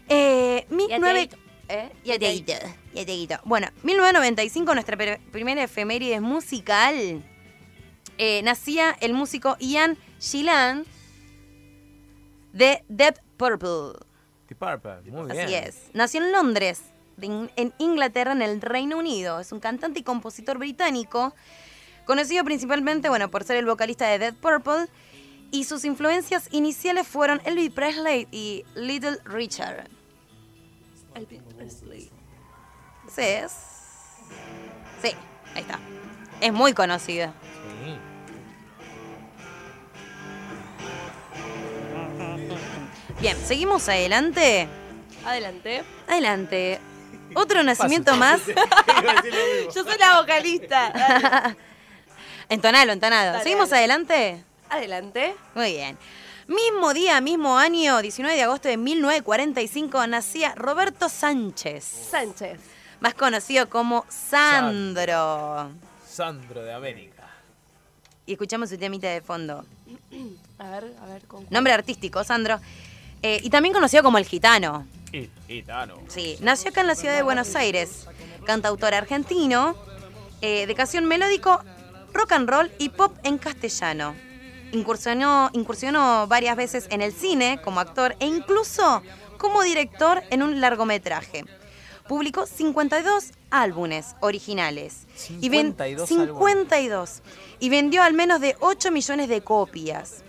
Eh, Y a 19... Dieguito. ¿Eh? Y a Dieguito, y a Dieguito. Bueno, 1995, nuestra primera efeméride musical, eh, nacía el músico Ian Gillan de Deep Purple. The Purple, muy bien. Así es. Nació en Londres, In- en Inglaterra, en el Reino Unido. Es un cantante y compositor británico, conocido principalmente, bueno, por ser el vocalista de Dead Purple. Y sus influencias iniciales fueron Elvis Presley y Little Richard. Elvis Presley. Sí, es. Sí, ahí está. Es muy conocido. Sí. Bien, seguimos adelante. Adelante. Adelante. Otro nacimiento más. Yo soy la vocalista. Entonalo, entonado. Dale, ¿Seguimos dale. adelante? Adelante. Muy bien. Mismo día, mismo año, 19 de agosto de 1945, nacía Roberto Sánchez, Sánchez. más conocido como Sandro. Sandro de América. Y escuchamos su temita de fondo. A ver, a ver. ¿con? Nombre artístico, Sandro. Eh, y también conocido como El Gitano. Gitano. Sí, nació acá en la ciudad de Buenos Aires. Cantautor argentino, eh, de canción melódico, rock and roll y pop en castellano. Incursionó, incursionó varias veces en el cine como actor e incluso como director en un largometraje. Publicó 52 álbumes originales. Y ven- 52 52. Y vendió al menos de 8 millones de copias.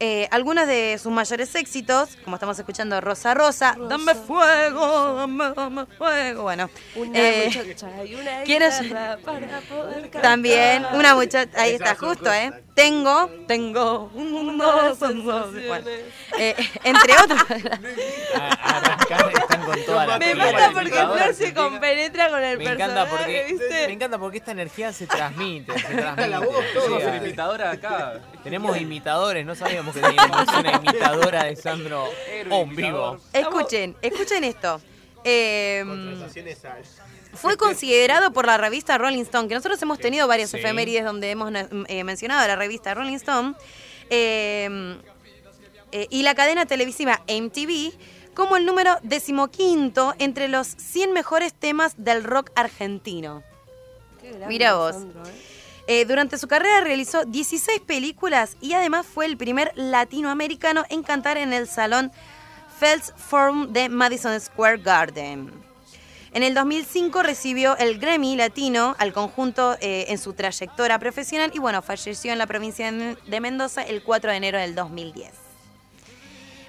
Eh, algunos de sus mayores éxitos, como estamos escuchando Rosa Rosa, Dame fuego, dame, dame fuego. Bueno, Una eh, muchacha y una ¿quieres- guitarra para poder cantar. también una muchacha, ahí está justo. ¿eh? Tengo, tengo una sensación. Bueno, eh, entre otros. Arrancar, están con toda la Me mata porque Flor se compenetra con el Me personaje, encanta porque ¿viste? me encanta porque esta energía se transmite, se transmite. La voz, imitadora acá. Tenemos imitadores, no sabíamos que teníamos una imitadora de Sandro on vivo. Escuchen, escuchen esto. Eh, fue considerado por la revista Rolling Stone, que nosotros hemos tenido varias Sí. efemérides donde hemos eh, mencionado a la revista Rolling Stone, eh, eh, y la cadena televisiva MTV como el número decimoquinto entre los 100 mejores temas del rock argentino. Qué Mira vos. Sandro, ¿eh? Eh, durante su carrera realizó 16 películas y además fue el primer latinoamericano en cantar en el salón Fels Forum de Madison Square Garden. En el 2005 recibió el Grammy Latino al conjunto eh, en su trayectoria profesional y bueno, falleció en la provincia de Mendoza el 4 de enero del 2010.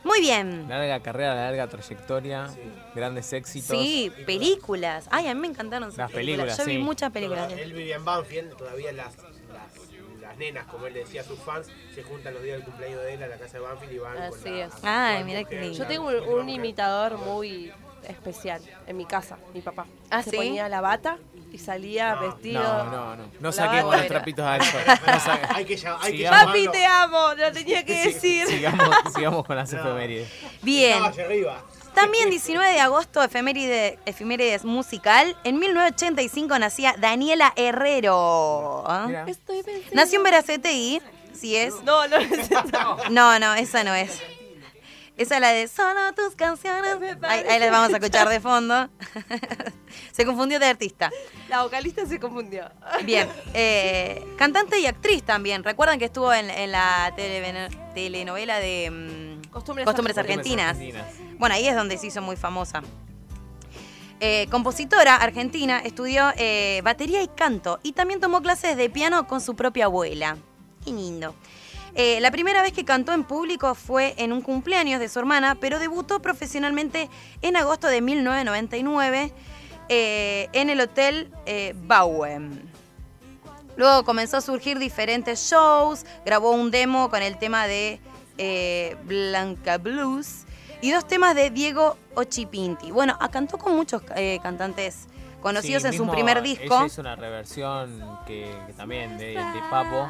Muy bien. Larga carrera, larga trayectoria, grandes éxitos. Sí, películas. Ay, a mí me encantaron sus Las películas, Yo vi muchas películas. Él vivía en Banfield, todavía las, las, las nenas, como él le decía a sus fans, se juntan los días del cumpleaños de él a la casa de Banfield y van con Así la- es. Ay, con mira qué lindo. Yo tengo con un, imitador muy especial en mi casa, mi papá. ¿Ah, Se sí? ponía la bata y salía No, vestido. No, no, no. No saquemos los trapitos al sol. No Hay que, hay que. Papi, te amo, lo tenía que Sí, decir. Sigamos, sigamos con las No. efemérides. Bien. Arriba. También 19 de agosto, efeméride, efemérides musical. En 1985 nacía Daniela Herrero. ¿ah? Estoy pensando. Nació en Veracetegui, si es. No, no. No, no, esa no es. Esa es la de Solo tus canciones. Ahí, ahí las vamos a escuchar de fondo. Se confundió de artista. La vocalista se confundió. Bien. eh, cantante y actriz también. Recuerdan que estuvo en, en la tele- telenovela de mm, Costumbres, Costumbres argentinas. Argentinas. Bueno, ahí es donde se hizo muy famosa. Eh, compositora argentina, estudió eh, batería y canto y también tomó clases de piano con su propia abuela. Qué lindo. Eh, la primera vez que cantó en público fue en un cumpleaños de su hermana, pero debutó profesionalmente en agosto de 1999 eh, en el Hotel eh, Bauen. Luego comenzó a surgir diferentes shows, grabó un demo con el tema de eh, Blanca Blues y dos temas de Diego Ochipinti. Bueno, ah, cantó con muchos cantantes conocidos Sí, en su primer disco. Ella hizo una reversión que, que también de, de Papo.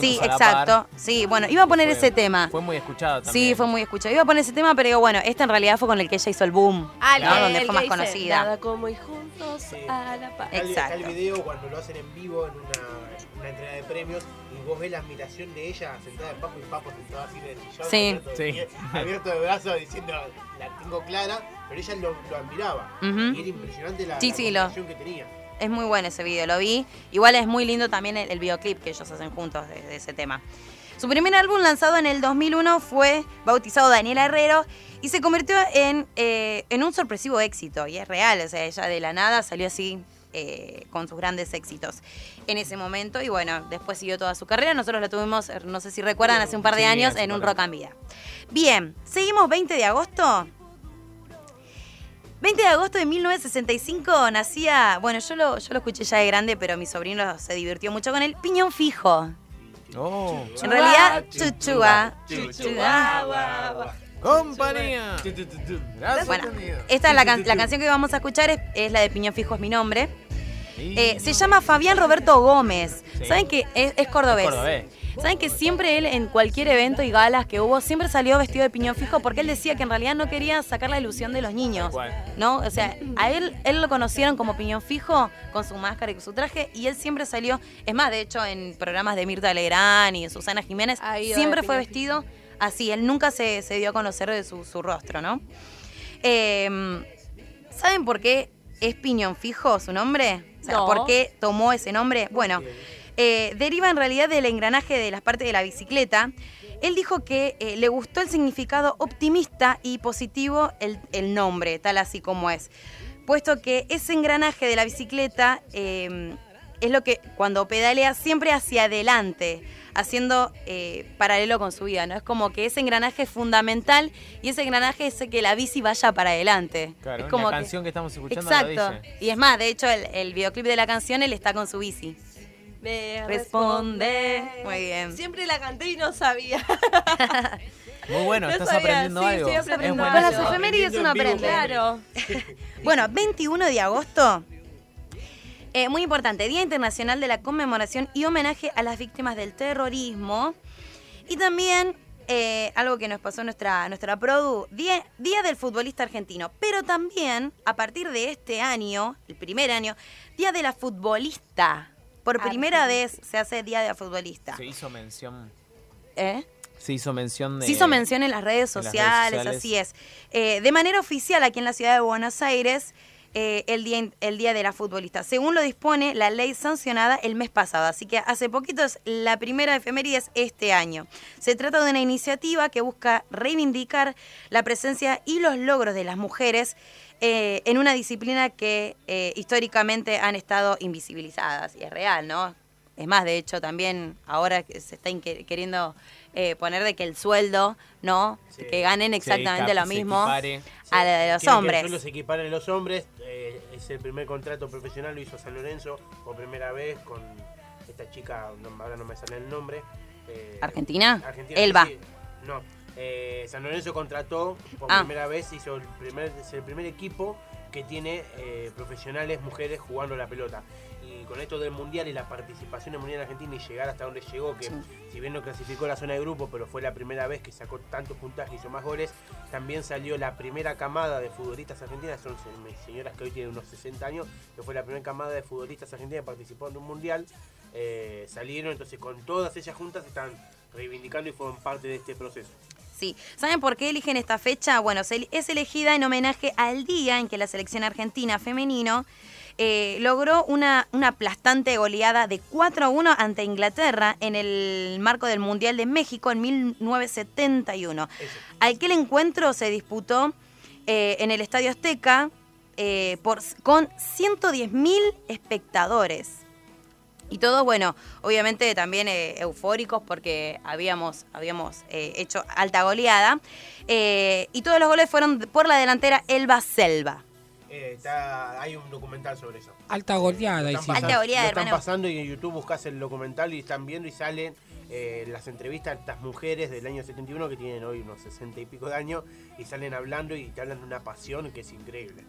Sí, a la exacto. par. Sí, bueno, iba a poner Fue- ese tema. Fue muy escuchado también. Sí, fue muy escuchado. Iba a poner ese tema, pero digo, bueno, este en realidad fue con el que ella hizo el boom. Ah, ¿no? Donde fue más dice, conocida. Nada como ir juntos a la paz. Exacto. Está el video cuando lo hacen en vivo en una, una entrega de premios y vos ves la admiración de ella sentada en Papo y Papo sentado así en el sillón, Sí. abierto, de, Sí. pie- abierto de brazos diciendo la tengo clara, pero ella lo, lo admiraba. Ujú. Y era impresionante la, Sí, la sí, lo- comunicación que tenía. Es muy bueno ese video, lo vi. Igual es muy lindo también el, el videoclip que ellos hacen juntos de, de ese tema. Su primer álbum lanzado en el 2001 fue bautizado Daniela Herrero y se convirtió en, eh, en un sorpresivo éxito. Y es real, o sea, ella de la nada salió así eh, con sus grandes éxitos en ese momento. Y bueno, después siguió toda su carrera. Nosotros la tuvimos, eh, no sé si recuerdan, hace un par de Sí, años en un Rock and Vida. Bien, seguimos 20 de agosto. 20 de agosto de 1965 nacía, bueno, yo lo, yo lo escuché ya de grande, pero mi sobrino se divirtió mucho con el piñón fijo. Oh. En realidad, Chuchua, chuchua, chuchua, chuchua. Compañía. Gracias, Bueno, esta es la, can- la canción que vamos a escuchar, es, es la de Piñón Fijo es mi nombre. Eh, se llama Fabián Roberto Gómez. Sí. ¿Saben que es, es cordobés? Es cordobés. ¿Saben que siempre él, en cualquier evento y galas que hubo, siempre salió vestido de piñón fijo porque él decía que en realidad no quería sacar la ilusión de los niños? ¿No? O sea, a él, él lo conocieron como piñón fijo con su máscara y con su traje y él siempre salió, es más, de hecho, en programas de Mirta Legrand y de Susana Jiménez, siempre fue vestido así. Él nunca se, se dio a conocer de su, su rostro, ¿no? Eh, ¿Saben por qué es piñón fijo su nombre? O sea, No. ¿por qué tomó ese nombre? Bueno, eh, deriva en realidad del engranaje de las partes de la bicicleta. Él dijo que eh, le gustó el significado optimista y positivo el, el nombre, tal así como es. Puesto que ese engranaje de la bicicleta eh, es lo que cuando pedalea siempre hacia adelante, haciendo eh, paralelo con su vida, ¿no? Es como que ese engranaje es fundamental y ese engranaje hace que la bici vaya para adelante. Claro, es como la canción que estamos escuchando Exacto. dice. Y es más, de hecho, el, el videoclip de la canción, él está con su bici. Me Responde. Muy bien. Siempre la canté y no sabía. Muy bueno, No estás sabía, aprendiendo sí, algo. estoy Es aprendiendo buenísimo. Con las efemérides uno aprende. Claro. Bueno, 21 de agosto. Eh, muy importante, Día Internacional de la Conmemoración y Homenaje a las Víctimas del Terrorismo. Y también eh, algo que nos pasó nuestra, nuestra Produ, Día, Día del Futbolista Argentino. Pero también, a partir de este año, el primer año, Día de la Futbolista. Por primera vez se hace Día de la Futbolista. Se hizo mención. ¿Eh? Se hizo mención de. Se hizo mención en las redes las sociales. así es. Eh, de manera oficial aquí en la ciudad de Buenos Aires, eh, el, día, el Día de la Futbolista, según lo dispone la ley sancionada el mes pasado. Así que hace poquito es la primera efeméride es este año. Se trata de una iniciativa que busca reivindicar la presencia y los logros de las mujeres eh, en una disciplina que eh, históricamente han estado invisibilizadas. Y es real, ¿no? Es más, de hecho, también ahora se está queriendo eh, poner de que el sueldo, ¿no? Sí. Que ganen exactamente lo mismo equipare. a la de los Quieren que el hombres. sueldo se equiparen los hombres. Eh, es el primer contrato profesional, lo hizo San Lorenzo por primera vez con esta chica, no, ahora no me sale el nombre. eh, ¿Argentina? Argentina, Elba. sí, no, eh, San Lorenzo contrató por Ah. primera vez, hizo el primer, es el primer equipo que tiene profesionales mujeres jugando la pelota. Con esto del Mundial y la participación del Mundial en Argentina y llegar hasta donde llegó, que Sí. si bien no clasificó la zona de grupo, pero fue la primera vez que sacó tantos puntajes y hizo más goles, también salió la primera camada de futbolistas argentinas, son se- señoras que hoy tienen unos 60 años, que fue la primera camada de futbolistas argentinas que participó en un Mundial, eh, salieron, entonces con todas ellas juntas están reivindicando y fueron parte de este proceso. Sí. ¿Saben por qué eligen esta fecha? Bueno, es elegida en homenaje al día en que la selección argentina femenino eh, logró una, una aplastante goleada de 4 a 1 ante Inglaterra en el marco del Mundial de México en 1971. Aquel encuentro se disputó eh, en el Estadio Azteca eh, por, con 110.000 espectadores. Y todos, bueno, obviamente también eh, eufóricos porque habíamos, habíamos eh, hecho alta goleada. Eh, y todos los goles fueron por la delantera Elba Selva. Eh, está- hay un documental sobre eso. Alta goleada, están pasando- Alta goleada, lo están hermano. pasando y en YouTube buscas el documental y están viendo y salen eh, las entrevistas a estas mujeres del año 71 que tienen hoy unos 60 y pico de años y salen hablando y te hablan de una pasión que es increíble.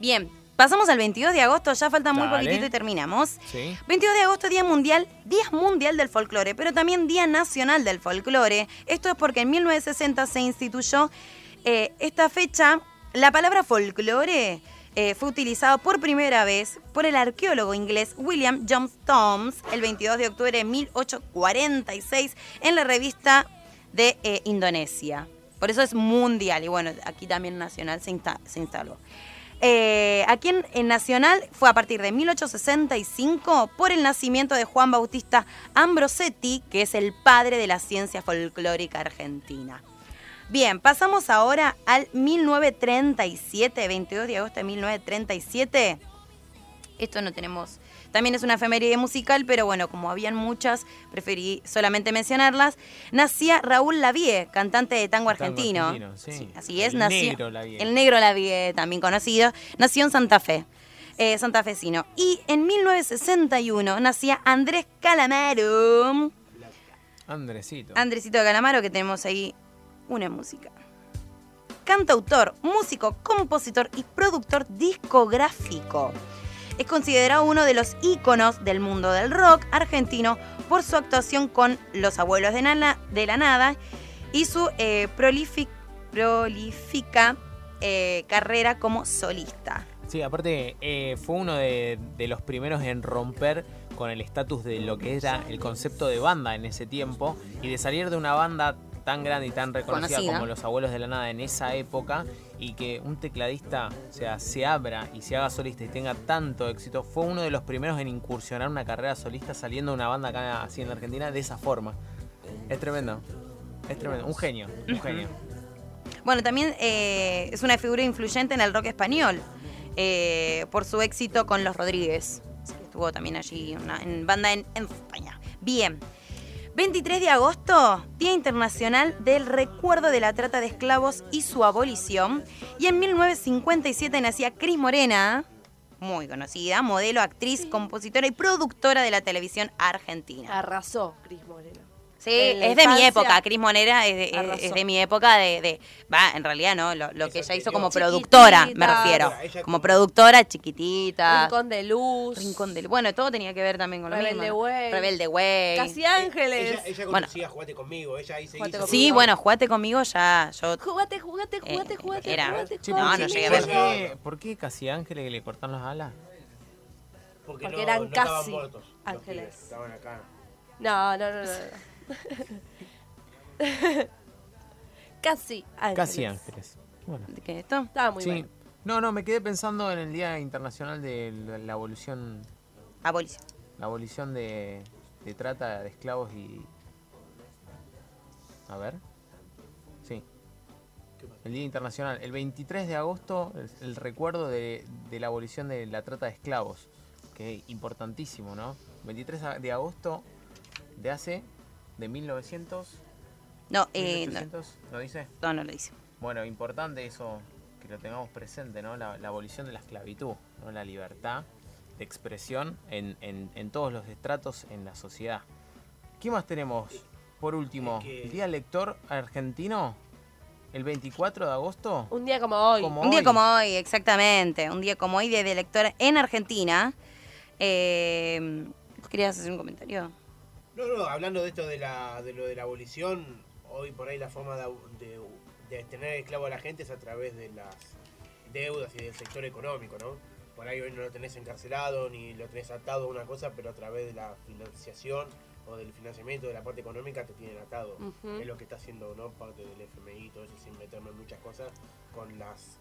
Bien, pasamos al 22 de agosto, ya falta muy Dale. poquitito y terminamos. Sí. 22 de agosto, Día Mundial, Día Mundial del Folclore, pero también Día Nacional del Folclore. Esto es porque en 1960 se instituyó eh, esta fecha. La palabra folclore eh, fue utilizado por primera vez por el arqueólogo inglés William John Thoms el 22 de octubre de 1846 en la revista de eh, Indonesia. Por eso es mundial y bueno, aquí también nacional se, insta- se instaló. Eh, aquí en, en Nacional fue a partir de 1865 por el nacimiento de Juan Bautista Ambrosetti, que es el padre de la ciencia folclórica argentina. Bien, pasamos ahora al 1937, 22 de agosto de 1937. Esto no tenemos. También es una efeméride musical, pero bueno, como habían muchas, preferí solamente mencionarlas. Nacía Raúl Lavie, cantante de tango Tango argentino. argentino, sí. así es, El nació. negro Lavie. El negro Lavie, también conocido. Nació en Santa Fe. eh, santafesino. Y en 1961 nacía Andrés Calamaro. Andresito. Andresito Calamaro, que tenemos ahí una música. Cantautor, músico, compositor y productor discográfico. Es considerado uno de los íconos del mundo del rock argentino por su actuación con Los Abuelos de, de la Nada y su eh, prolífica eh, carrera como solista. Sí, aparte eh, fue uno de los primeros en romper con el estatus de lo que era el concepto de banda en ese tiempo y de salir de una banda tan grande y tan reconocida Conocida. como Los Abuelos de la Nada en esa época y que un tecladista o sea, se abra y se haga solista y tenga tanto éxito, fue uno de los primeros en incursionar una carrera solista saliendo de una banda acá así en la Argentina de esa forma. Es tremendo, es tremendo, un genio, un genio. Bueno, también eh, es una figura influyente en el rock español eh, por su éxito con Los Rodríguez. Así que Estuvo también allí una- en banda en, en España. Bien. 23 de agosto, Día Internacional del Recuerdo de la Trata de Esclavos y su abolición. Y en 1957 nacía Cris Morena, muy conocida, modelo, actriz, compositora y productora de la televisión argentina. Arrasó Cris Moreno. Sí, es de mi época. Cris Monera es de, es- de mi época de, de- Va, en realidad no, lo, lo que ella hizo como Chiquitita. productora, me refiero. Como productora chiquitita. Rincón de Luz. Rincón del... Bueno, todo tenía que ver también con lo Rebelde mismo. Rebelde Way. Casi Ángeles. Ella, ella Bueno. conocía Jugate conmigo, ella ahí se Jugate hizo conmigo. Sí, bueno, jugate conmigo ya. Yo Jugate, jugate, jugate, Eh, jugate. era- jugate, no, no llegué a ver. ¿Por qué, ¿Por qué casi Ángeles que le cortan las alas? porque, Porque no, eran no estaban casi muertos ángeles. Estaban acá. No, no, no, no. Casi Ángeles. Casi Ángeles. Bueno. ¿De qué esto? Estaba muy Sí. bueno. No, no, me quedé pensando en el Día Internacional de la, la abolición Abolición. la abolición de, de trata de esclavos y... A ver. Sí. El Día Internacional. El 23 de agosto, el, el recuerdo de, de la abolición de la trata de esclavos. Que es importantísimo, ¿no? 23 de agosto de hace... De 1900... No, eh, no, 1800, ¿no dice? no, no lo dice. Bueno, importante eso, que lo tengamos presente, ¿no? La, la abolición de la esclavitud, ¿no? La libertad de expresión en, en- en todos los estratos en la sociedad. ¿Qué más tenemos? Por último, el Día Lector Argentino, el 24 de agosto. Un día como hoy. Como Un día hoy. como hoy, exactamente. Un día como hoy de, de lector en Argentina. Eh, ¿Vos querías hacer un comentario? No, no, hablando de esto de, la, de lo de la abolición, hoy por ahí la forma de, de- de tener esclavo a la gente es a través de las deudas y del sector económico, ¿no? Por ahí hoy no lo tenés encarcelado ni lo tenés atado a una cosa, pero a través de la financiación o del financiamiento de la parte económica te tienen atado. Es lo que está haciendo, ¿no? Parte del FMI y todo eso, sin meterme en muchas cosas, con las,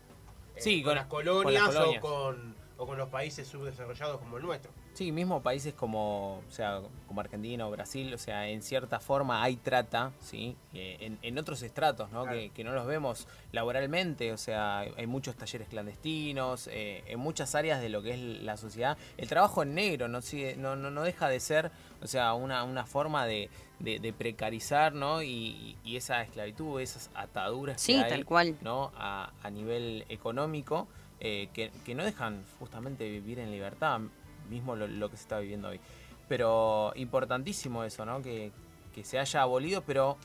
eh, Sí, con con- las con colonias, las colonias. O, con, o con los países subdesarrollados como el nuestro. Sí, mismo países como, o sea, como Argentina o Brasil, o sea, en cierta forma hay trata, ¿sí? Eh, en, en otros estratos, ¿no? Que, que no los vemos laboralmente, o sea, hay hay muchos talleres clandestinos, eh, en muchas áreas de lo que es la sociedad. El trabajo en negro no, sigue, no, no, no deja de ser, o sea, una, una forma de, de- de precarizar, ¿no? Y, y esa esclavitud, esas ataduras Sí, que hay, tal cual. ¿no? A, a nivel económico, eh, que, que no dejan justamente vivir en libertad, mismo lo, lo que se está viviendo hoy. Pero importantísimo eso, ¿no? Que, que se haya abolido, pero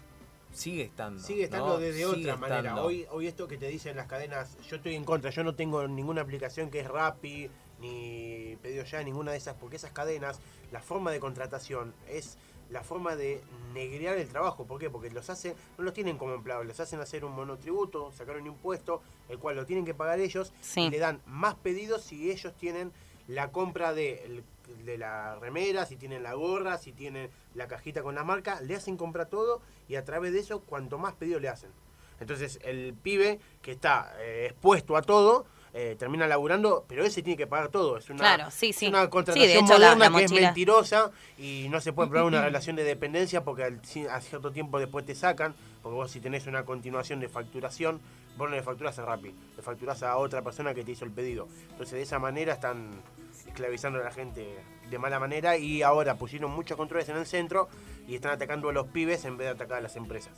sigue estando. Sigue estando ¿no? desde Sigue otra manera. Hoy, hoy esto que te dicen las cadenas, yo estoy en contra, yo no tengo ninguna aplicación que es Rappi, ni Pedido Ya, ninguna de esas, porque esas cadenas, la forma de contratación es la forma de negrear el trabajo. ¿Por qué? Porque los hacen, no los tienen como empleados, les hacen hacer un monotributo, sacar un impuesto, el cual lo tienen que pagar ellos, Sí. y le dan más pedidos si ellos tienen la compra de, de la remera, si tienen la gorra, si tienen la cajita con la marca, le hacen comprar todo y a través de eso cuanto más pedidos le hacen. Entonces el pibe que está eh, expuesto a todo, eh, termina laburando, pero ese tiene que pagar todo. Es una, Claro, sí, es una Sí, contratación hecho, moderna la que es mentirosa y no se puede probar una relación de dependencia porque al- a cierto tiempo después te sacan, porque vos si tenés una continuación de facturación, vos no le facturás a Rappi, le facturás a otra persona que te hizo el pedido. Entonces de esa manera están esclavizando a la gente de mala manera y ahora pusieron muchos controles en el centro y están atacando a los pibes en vez de atacar a las empresas.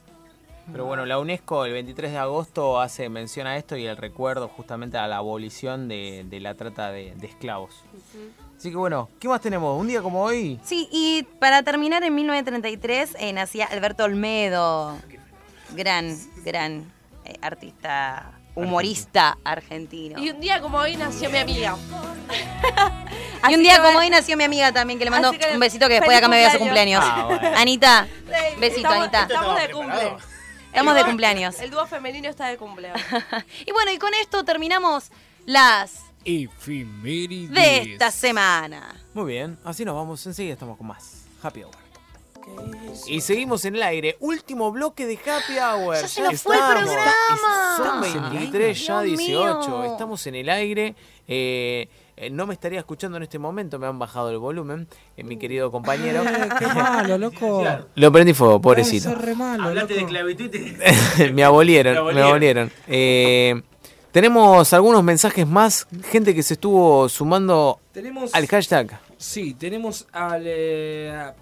Pero bueno, la UNESCO el 23 de agosto hace mención a esto y el recuerdo justamente a la abolición de, de la trata de, de esclavos. Así que bueno, ¿qué más tenemos? Un día como hoy. Sí, y para terminar, en 1933 eh, nacía Alberto Olmedo, gran, gran eh, artista, humorista argentino. Y un día como hoy nació mi amiga. Y un día como hoy nació mi amiga también, que le mando que un besito que después feliz acá me vea su cumpleaños. cumpleaños. Ah, bueno. Anita, besito, estamos, Anita. Estamos de cumple. Estamos de cumpleaños. El dúo femenino está de cumpleaños. Y bueno, y con esto terminamos las Efemérides. de esta semana. Muy bien, así nos vamos. Enseguida estamos con más Happy Hour. Y seguimos en el aire. Último bloque de Happy Hour. Ya se nos fue el programa. Son Estamos en el 23, ya aire. Dios 18. mío. Estamos en el aire. Eh, eh, no me estaría escuchando en este momento. Me han bajado el volumen. eh, mi querido compañero. Qué malo, loco. Lo prendí fuego, pobrecito. Eso es re malo, Hablaste de loco. esclavitud y te- me abolieron, me abolieron. abolieron. Eh, tenemos algunos mensajes más. Gente que se estuvo sumando Tenemos, al hashtag. sí, tenemos al eh,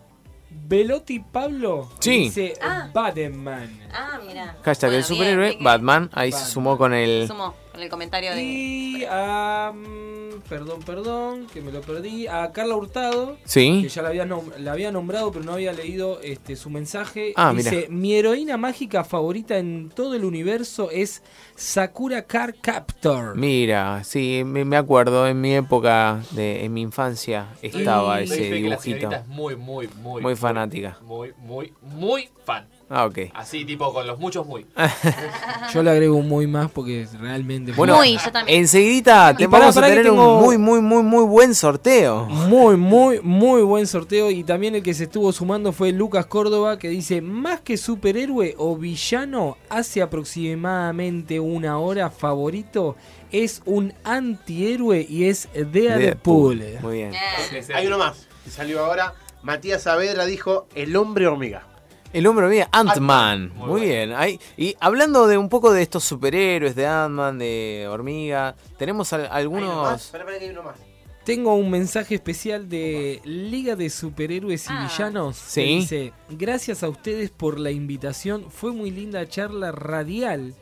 Velotti Pablo. Sí. Dice Ah. Batman. Ah, mira. Hashtag Bueno, el superhéroe, bien. Batman. Ahí se sumó con el. Sumo con el comentario de. Y a. mm, perdón, perdón, que me lo perdí. A Carla Hurtado. Que Sí. ya la había, nom- la había nombrado, pero no había leído este, su mensaje. Ah, Dice: Mi heroína mágica favorita en todo el universo es Sakura Car Captor. Mira, sí, me, me acuerdo. En mi época, de, en mi infancia, estaba Y- ese que la dibujito. señorita es muy, muy, muy. Muy fanática. Muy, muy, muy fan. Ah, ok. Así, tipo, con los muchos muy. Yo le agrego un muy más porque realmente. Bueno, Muy, yo también. enseguidita te vamos a tener tengo- un muy, muy, muy, muy buen sorteo. Muy, muy, muy buen sorteo. Y también el que se estuvo sumando fue Lucas Córdoba, que dice: Más que superhéroe o villano, hace aproximadamente una hora favorito. Es un antihéroe y es Deadpool. Muy bien. Bien. Hay uno más, que salió ahora. Matías Saavedra dijo el hombre hormiga. El hombre hormiga, Ant-Man. Muy Muy bien. Ahí, y hablando de un poco de estos superhéroes, de Ant-Man, de hormiga, tenemos al- Hay uno más. algunos. Espera, espera que hay uno más. Tengo un mensaje especial de Liga de Superhéroes y Ah. Villanos. que Sí. dice, gracias a ustedes por la invitación. Fue muy linda charla radial.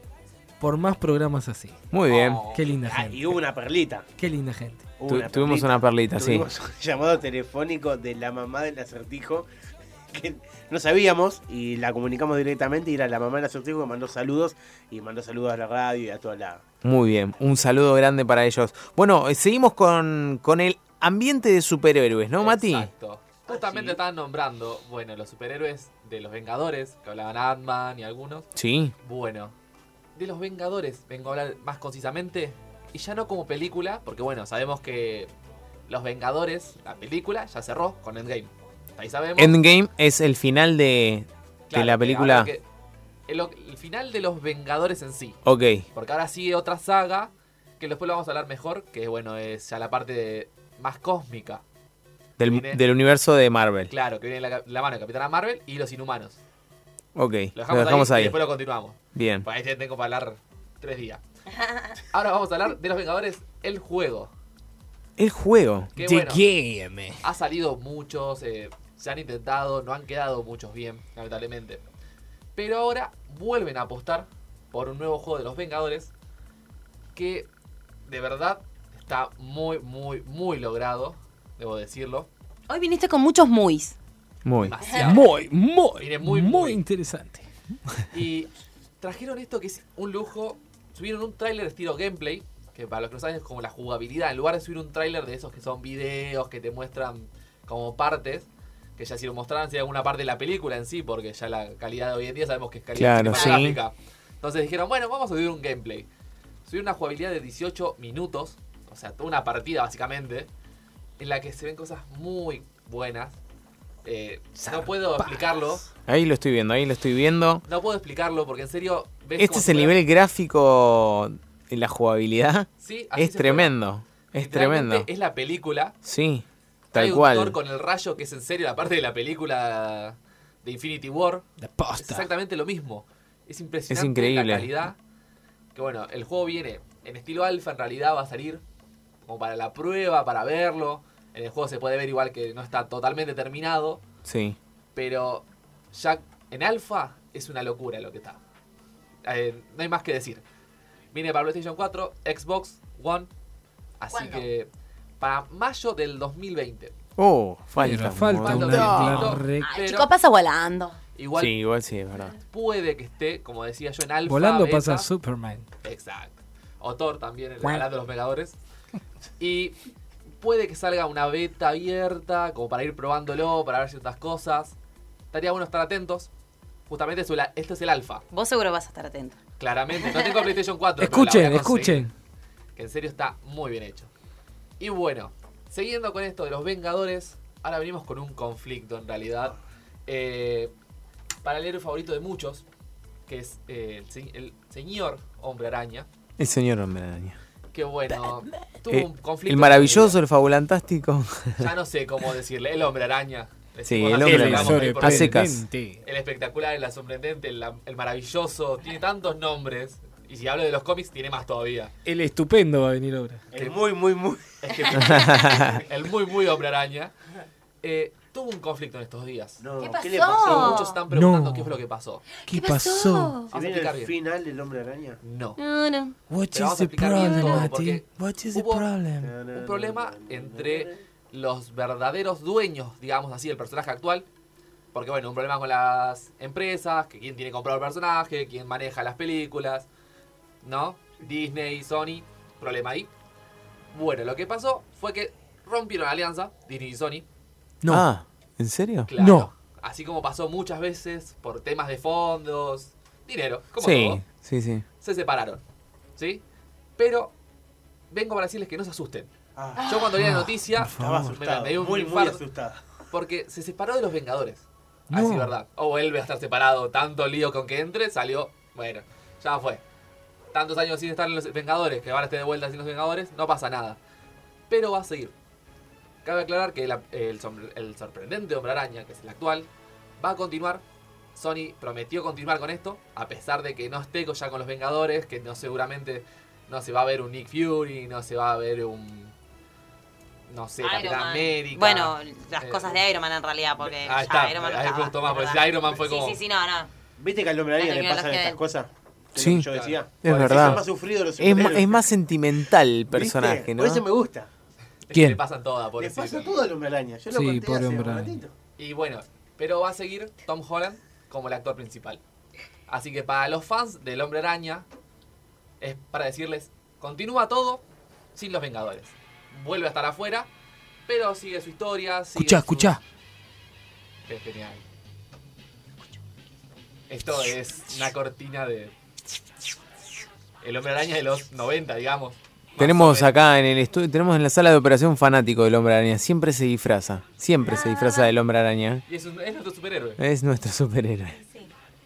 Por más programas así. Muy bien. Oh. Qué linda Ah, gente. y hubo una perlita. Qué linda gente. Tu- tuvimos una perlita, sí. Tuvimos un llamado telefónico de la mamá del acertijo que no sabíamos y la comunicamos directamente y era la mamá del acertijo que mandó saludos y mandó saludos a la radio y a toda la... Muy bien, un saludo grande para ellos. Bueno, eh, seguimos con, con el ambiente de superhéroes, ¿no, Mati? Exacto. Justamente estaban nombrando, bueno, los superhéroes de los Vengadores, que hablaban Ant-Man y algunos. Sí. Bueno, de los Vengadores vengo a hablar más concisamente y ya no como película, porque bueno, sabemos que Los Vengadores, la película, ya cerró con Endgame. Ahí sabemos. Endgame es el final de, la película. que- el, el final de los Vengadores en sí. Ok. Porque ahora sigue otra saga que después lo vamos a hablar mejor, que bueno, es ya la parte de- más cósmica. Del, Viene- del universo de Marvel. Claro, que viene la, la mano de Capitana Marvel y los Inhumanos. Ok, Lo dejamos, ahí, y después lo continuamos. Bien. Pues ahí tengo para hablar tres días. Ahora vamos a hablar de los Vengadores, el juego. El juego. Que bueno, Ha salido muchos, eh, se han intentado, no han quedado muchos bien, lamentablemente. Pero ahora vuelven a apostar por un nuevo juego de los Vengadores que de verdad está muy, muy, muy logrado, debo decirlo. Hoy viniste con muchos muis. Muy. Demasiado. Muy, muy, Viene muy, muy, muy. interesante. Y trajeron esto que es un lujo. Subieron un tráiler estilo gameplay, que para los que no saben es como la jugabilidad. En lugar de subir un tráiler de esos que son videos que te muestran como partes, que ya si lo mostraran sería alguna parte de la película en sí, porque ya la calidad de hoy en día sabemos que es calidad Claro, sí. cinematográfica. Entonces dijeron, bueno, vamos a subir un gameplay. Subir una jugabilidad de 18 minutos, o sea, toda una partida básicamente, en la que se ven cosas muy buenas. Eh, no puedo explicarlo, Ahí lo estoy viendo, ahí lo estoy viendo. no puedo explicarlo porque en serio. ves Este es el nivel gráfico en la jugabilidad. Sí, así es tremendo. Es tremendo. Es la película. Sí, Hay tal un cual. Thor con el rayo que es en serio la parte de la película de Infinity War. Es exactamente lo mismo. Es impresionante Es increíble. la calidad. Que bueno, el juego viene en estilo alfa, en realidad va a salir como para la prueba, para verlo. En el juego se puede ver igual que no está totalmente terminado. Sí. Pero ya en alfa es una locura lo que está. Eh, no hay más que decir. Viene para PlayStation 4, Xbox One. Así ¿Cuándo? que para mayo del 2020. Oh, falta. Un falta No. larga- Ay, Pero- chico, pasa volando. Igual Sí, igual sí, es verdad. puede que esté, como decía yo, en alfa. Volando beta. pasa Superman. Exacto. O Thor también, el de los Vengadores. Y puede que salga una beta abierta, como para ir probándolo, para ver ciertas cosas. Estaría bueno estar atentos. Justamente este es el alfa. Vos seguro vas a estar atento. Claramente. No tengo PlayStation 4. pero la Escuchen, escuchen. Que en serio está muy bien hecho. Y bueno, siguiendo con esto de los Vengadores, ahora venimos con un conflicto en realidad. Eh, para el héroe favorito de muchos, que es eh, el, se- el señor Hombre Araña. El señor hombre araña. Que bueno, tuvo Eh, un conflicto. el maravilloso, el fabulantástico. Ya no sé cómo decirle, el Hombre Araña. Sí, el hombre secas. El espectacular, el sorprendente, el, el maravilloso, tiene tantos nombres. Y si hablo de los cómics, tiene más todavía. El estupendo va a venir ahora. El muy, muy, muy. Es que el muy, muy hombre araña. eh, tuvo un conflicto en estos días. No, ¿Qué le pasó? pasó? Muchos están preguntando No. qué fue lo que pasó. ¿Qué, ¿Qué pasó? Vamos ¿Se a viene explicar el bien. final del hombre araña? No. No, no. What Pero vamos a explicar bien todo, porque What is the hubo problem? un problema entre los verdaderos dueños, digamos así, del personaje actual. Porque bueno, un problema con las empresas, que quién tiene comprado el personaje, quién maneja las películas, ¿no? Disney, Sony, problema ahí. Bueno, lo que pasó fue que rompieron la alianza, Disney y Sony. No. Ah, ¿en serio? Claro. No. Así como pasó muchas veces por temas de fondos, dinero, como Sí, todo, sí, sí. se separaron. ¿Sí? Pero vengo para decirles que no se asusten. Ah, Yo cuando vi la noticia, estaba me, me dio un muy, muy. Porque se separó de los Vengadores. No. Así, ¿verdad? O vuelve a estar separado. Tanto lío con que entre, salió. Bueno, ya fue. Tantos años sin estar en los Vengadores, que ahora esté de vuelta sin los Vengadores, no pasa nada. Pero va a seguir. Cabe aclarar que la- el, el sorprendente Hombre Araña, que es el actual, va a continuar. Sony prometió continuar con esto, a pesar de que no esté ya con los Vengadores, que no seguramente no se va a ver un Nick Fury, no se va a ver un. No sé, Iron Capitán Man. América. Bueno, las Eh, cosas de Iron Man en realidad, porque Ahí ya está, Iron Man ahí estaba, más, es porque Iron Man fue Sí, como- Sí, sí, no, no. ¿Viste que al hombre araña le pasan estas cosas? Es Sí. que yo decía. Es verdad. Es más sufrido los Es, más sentimental el ¿Viste? personaje, ¿no? Por eso me gusta. ¿Quién? Le pasan todas, Le pobrecito. pasa todo al hombre araña. Yo lo Sí, conté pobre hace hombre un ratito. Y bueno, pero va a seguir Tom Holland como el actor principal. Así que para los fans del Hombre Araña, es para decirles, continúa todo sin los Vengadores. Vuelve a estar afuera, pero sigue su historia. Sigue Escuchá, su- escuchá. Es genial. Esto es una cortina de... El Hombre Araña de los 90, digamos. Tenemos acá en el estudio, tenemos en la sala de operación fanático del hombre araña. Siempre se disfraza, siempre se disfraza del hombre araña. Y es, un- es nuestro superhéroe. Es nuestro superhéroe.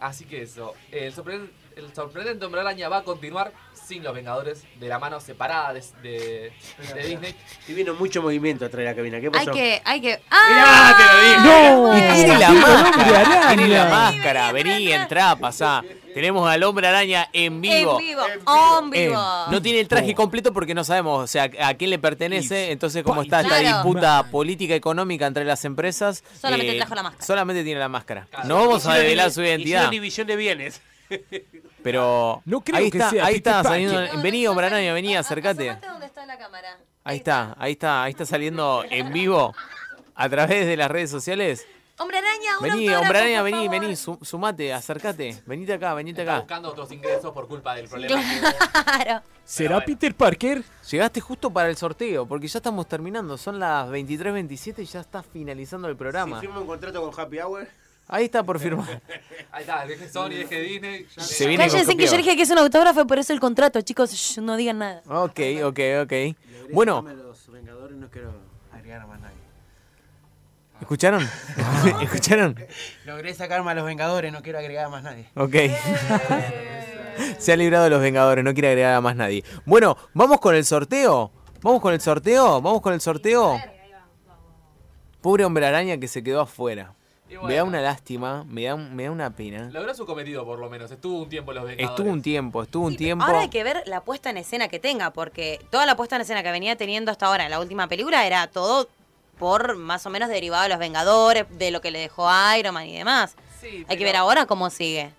Así que eso, el, sorprendente, el sorprendente Hombre Araña va a continuar sin los Vengadores de la mano separada de, de- de Disney. Y vino mucho movimiento atrás de la cabina. ¿Qué Hay pasó? que, hay que. Mirá, ¡Ah! te lo dije. No, y tiene la máscara, tiene la máscara. Vení, entrá, pasá. Tenemos al hombre araña en vivo. En vivo, en Eh, vivo. no tiene el traje completo porque no sabemos, o sea, a quién le pertenece. Entonces, como está esta Claro. disputa política económica entre las empresas, Solamente eh, trajo la máscara. Solamente tiene la máscara. No vamos a Hicieron revelar divi- su identidad. hicieron división de bienes. Pero No creo ahí que está, sea ahí Peter está Parker. saliendo. Vení, hombre araña, vení, acércate. Donde está la cámara. Ahí está, ahí está, ahí está saliendo en vivo a través de las redes sociales. Hombre araña, un Vení, autógrafo, hombre araña, vení, vení, su- sumate, acércate. Venite acá, venite Está acá. buscando otros ingresos por culpa del problema. Claro. ¿Será Peter Parker? Llegaste justo para el sorteo, porque ya estamos terminando. Son las 23.27 y ya está finalizando el Si programa. firmo un contrato con Happy Hour. Ahí está por firmar. Ahí está, deje Sony, deje Disney. ya Se que- viene con Cállense que yo dije que es un autógrafo y por eso el contrato, chicos. shh, no digan nada. Ok, ok, ok. Bueno, Los Vengadores no quiero agregar más nadie. ¿Escucharon? ¿Escucharon? Logré sacarme a los Vengadores, no quiero agregar a más nadie. Ok. Se ha librado de los Vengadores, no quiere agregar a más nadie. Bueno, vamos con el sorteo. Vamos con el sorteo. Vamos con el sorteo. Pobre hombre araña que se quedó afuera. Me da una lástima, me da, me da una pena. Logró su cometido por lo menos. Estuvo un tiempo en los Vengadores. Estuvo un tiempo, estuvo un tiempo. Ahora hay que ver la puesta en escena que tenga, porque toda la puesta en escena que venía teniendo hasta ahora en la última película era todo por más o menos derivado de los Vengadores, de lo que le dejó Iron Man y demás. Sí, Hay que ver ahora cómo sigue.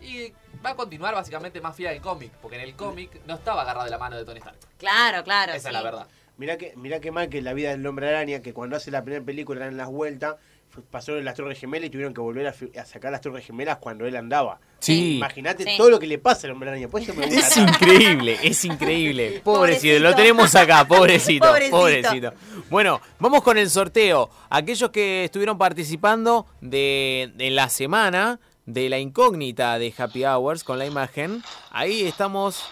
Y va a continuar básicamente más fiel al cómic. Porque en el cómic no estaba agarrado de la mano de Tony Stark. Claro, claro. Esa sí. es la verdad. Mirá que, mirá que mal que la vida del hombre araña, que cuando hace la primera película eran las vueltas, en las Torres Gemelas y tuvieron que volver a, sacar las Torres Gemelas cuando él andaba. Sí. Imagínate Sí. todo lo que le pasa al hombre araña. Es increíble, es increíble. Pobrecito, Pobrecito. lo tenemos acá, pobrecito, Pobrecito. pobrecito. Bueno, vamos con el sorteo. Aquellos que estuvieron participando de, de la semana de la incógnita de Happy Hours con la imagen, ahí estamos.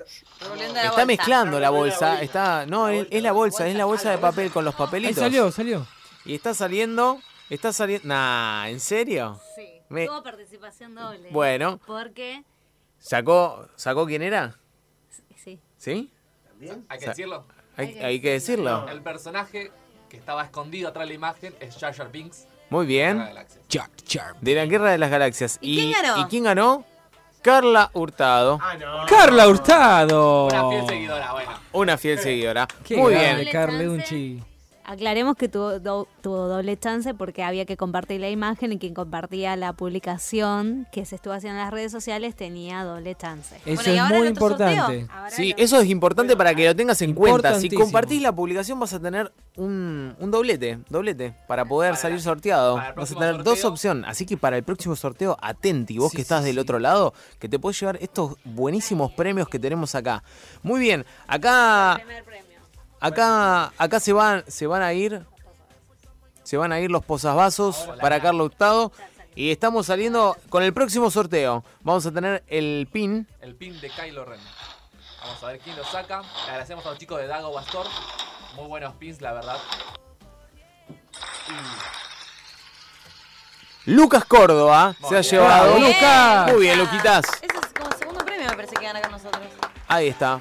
Está bolsa. mezclando la bolsa, está, no, es, es la bolsa, es la bolsa de papel con los Ahí papelitos. salió, salió. Y está saliendo, está saliendo, nah, ¿en serio? Sí, Me- tuvo participación doble. Bueno. Porque, ¿Sacó, sacó quién era? sí. ¿Sí? Hay que decirlo. Hay, hay que decirlo. El personaje que estaba escondido atrás de la imagen es Jar Jar Binks. Muy de la bien. De la Guerra de las Galaxias. ¿Y quién ganó? ¿Y quién ganó? Carla Hurtado. Ah, no. Carla Hurtado. Una fiel seguidora, bueno. Una fiel seguidora. Qué Muy grande, bien. Chance. Unchi. Aclaremos que tuvo, do- tuvo doble chance porque había que compartir la imagen y quien compartía la publicación que se estuvo haciendo en las redes sociales tenía doble chance. Eso Bueno, ¿y es muy importante. Ahora Sí, lo- eso es importante para que lo tengas en cuenta. Si compartís la publicación vas a tener un, un doblete, doblete, para poder Para salir la- sorteado. Vas a tener dos opciones. Así que para el próximo sorteo, atenti, vos Sí, que estás sí, del sí. otro lado, que te puedes llevar estos buenísimos premios que tenemos acá. Muy bien, acá Primer premio. Acá, acá se van, se van a ir, se van a ir los posavasos para Carlos Hurtado y estamos saliendo con el próximo sorteo. Vamos a tener el pin. El pin de Kylo Ren. Vamos a ver quién lo saca. Le agradecemos a los chicos de Dago Bastor. Muy buenos pins, la verdad. Lucas Córdoba Muy se ha bien. llevado. Lucas. Muy bien, Luquitas. Ese es como segundo premio, me parece que gana con nosotros. Ahí está.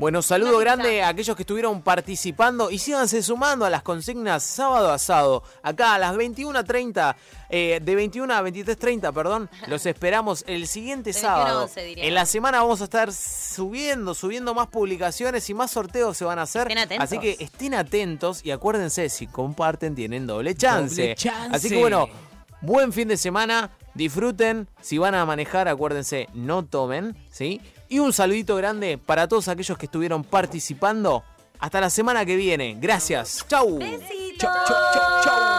Bueno, saludo grande a aquellos que estuvieron participando y síganse sumando a las consignas sábado asado. Acá a las 21.30, eh, de 21 a 23.30, perdón, los esperamos el siguiente 21 a sábado. 11 diría. En la semana vamos a estar subiendo, subiendo más publicaciones y más sorteos se van a hacer. Estén atentos. Así que estén atentos y acuérdense, si comparten tienen doble chance. Doble chance. Así que bueno, buen fin de semana, disfruten. Si van a manejar, acuérdense, no tomen, ¿sí? Y un saludito grande para todos aquellos que estuvieron participando Hasta la semana que viene. Gracias. Chau. Besitos. Chau, chau, chau.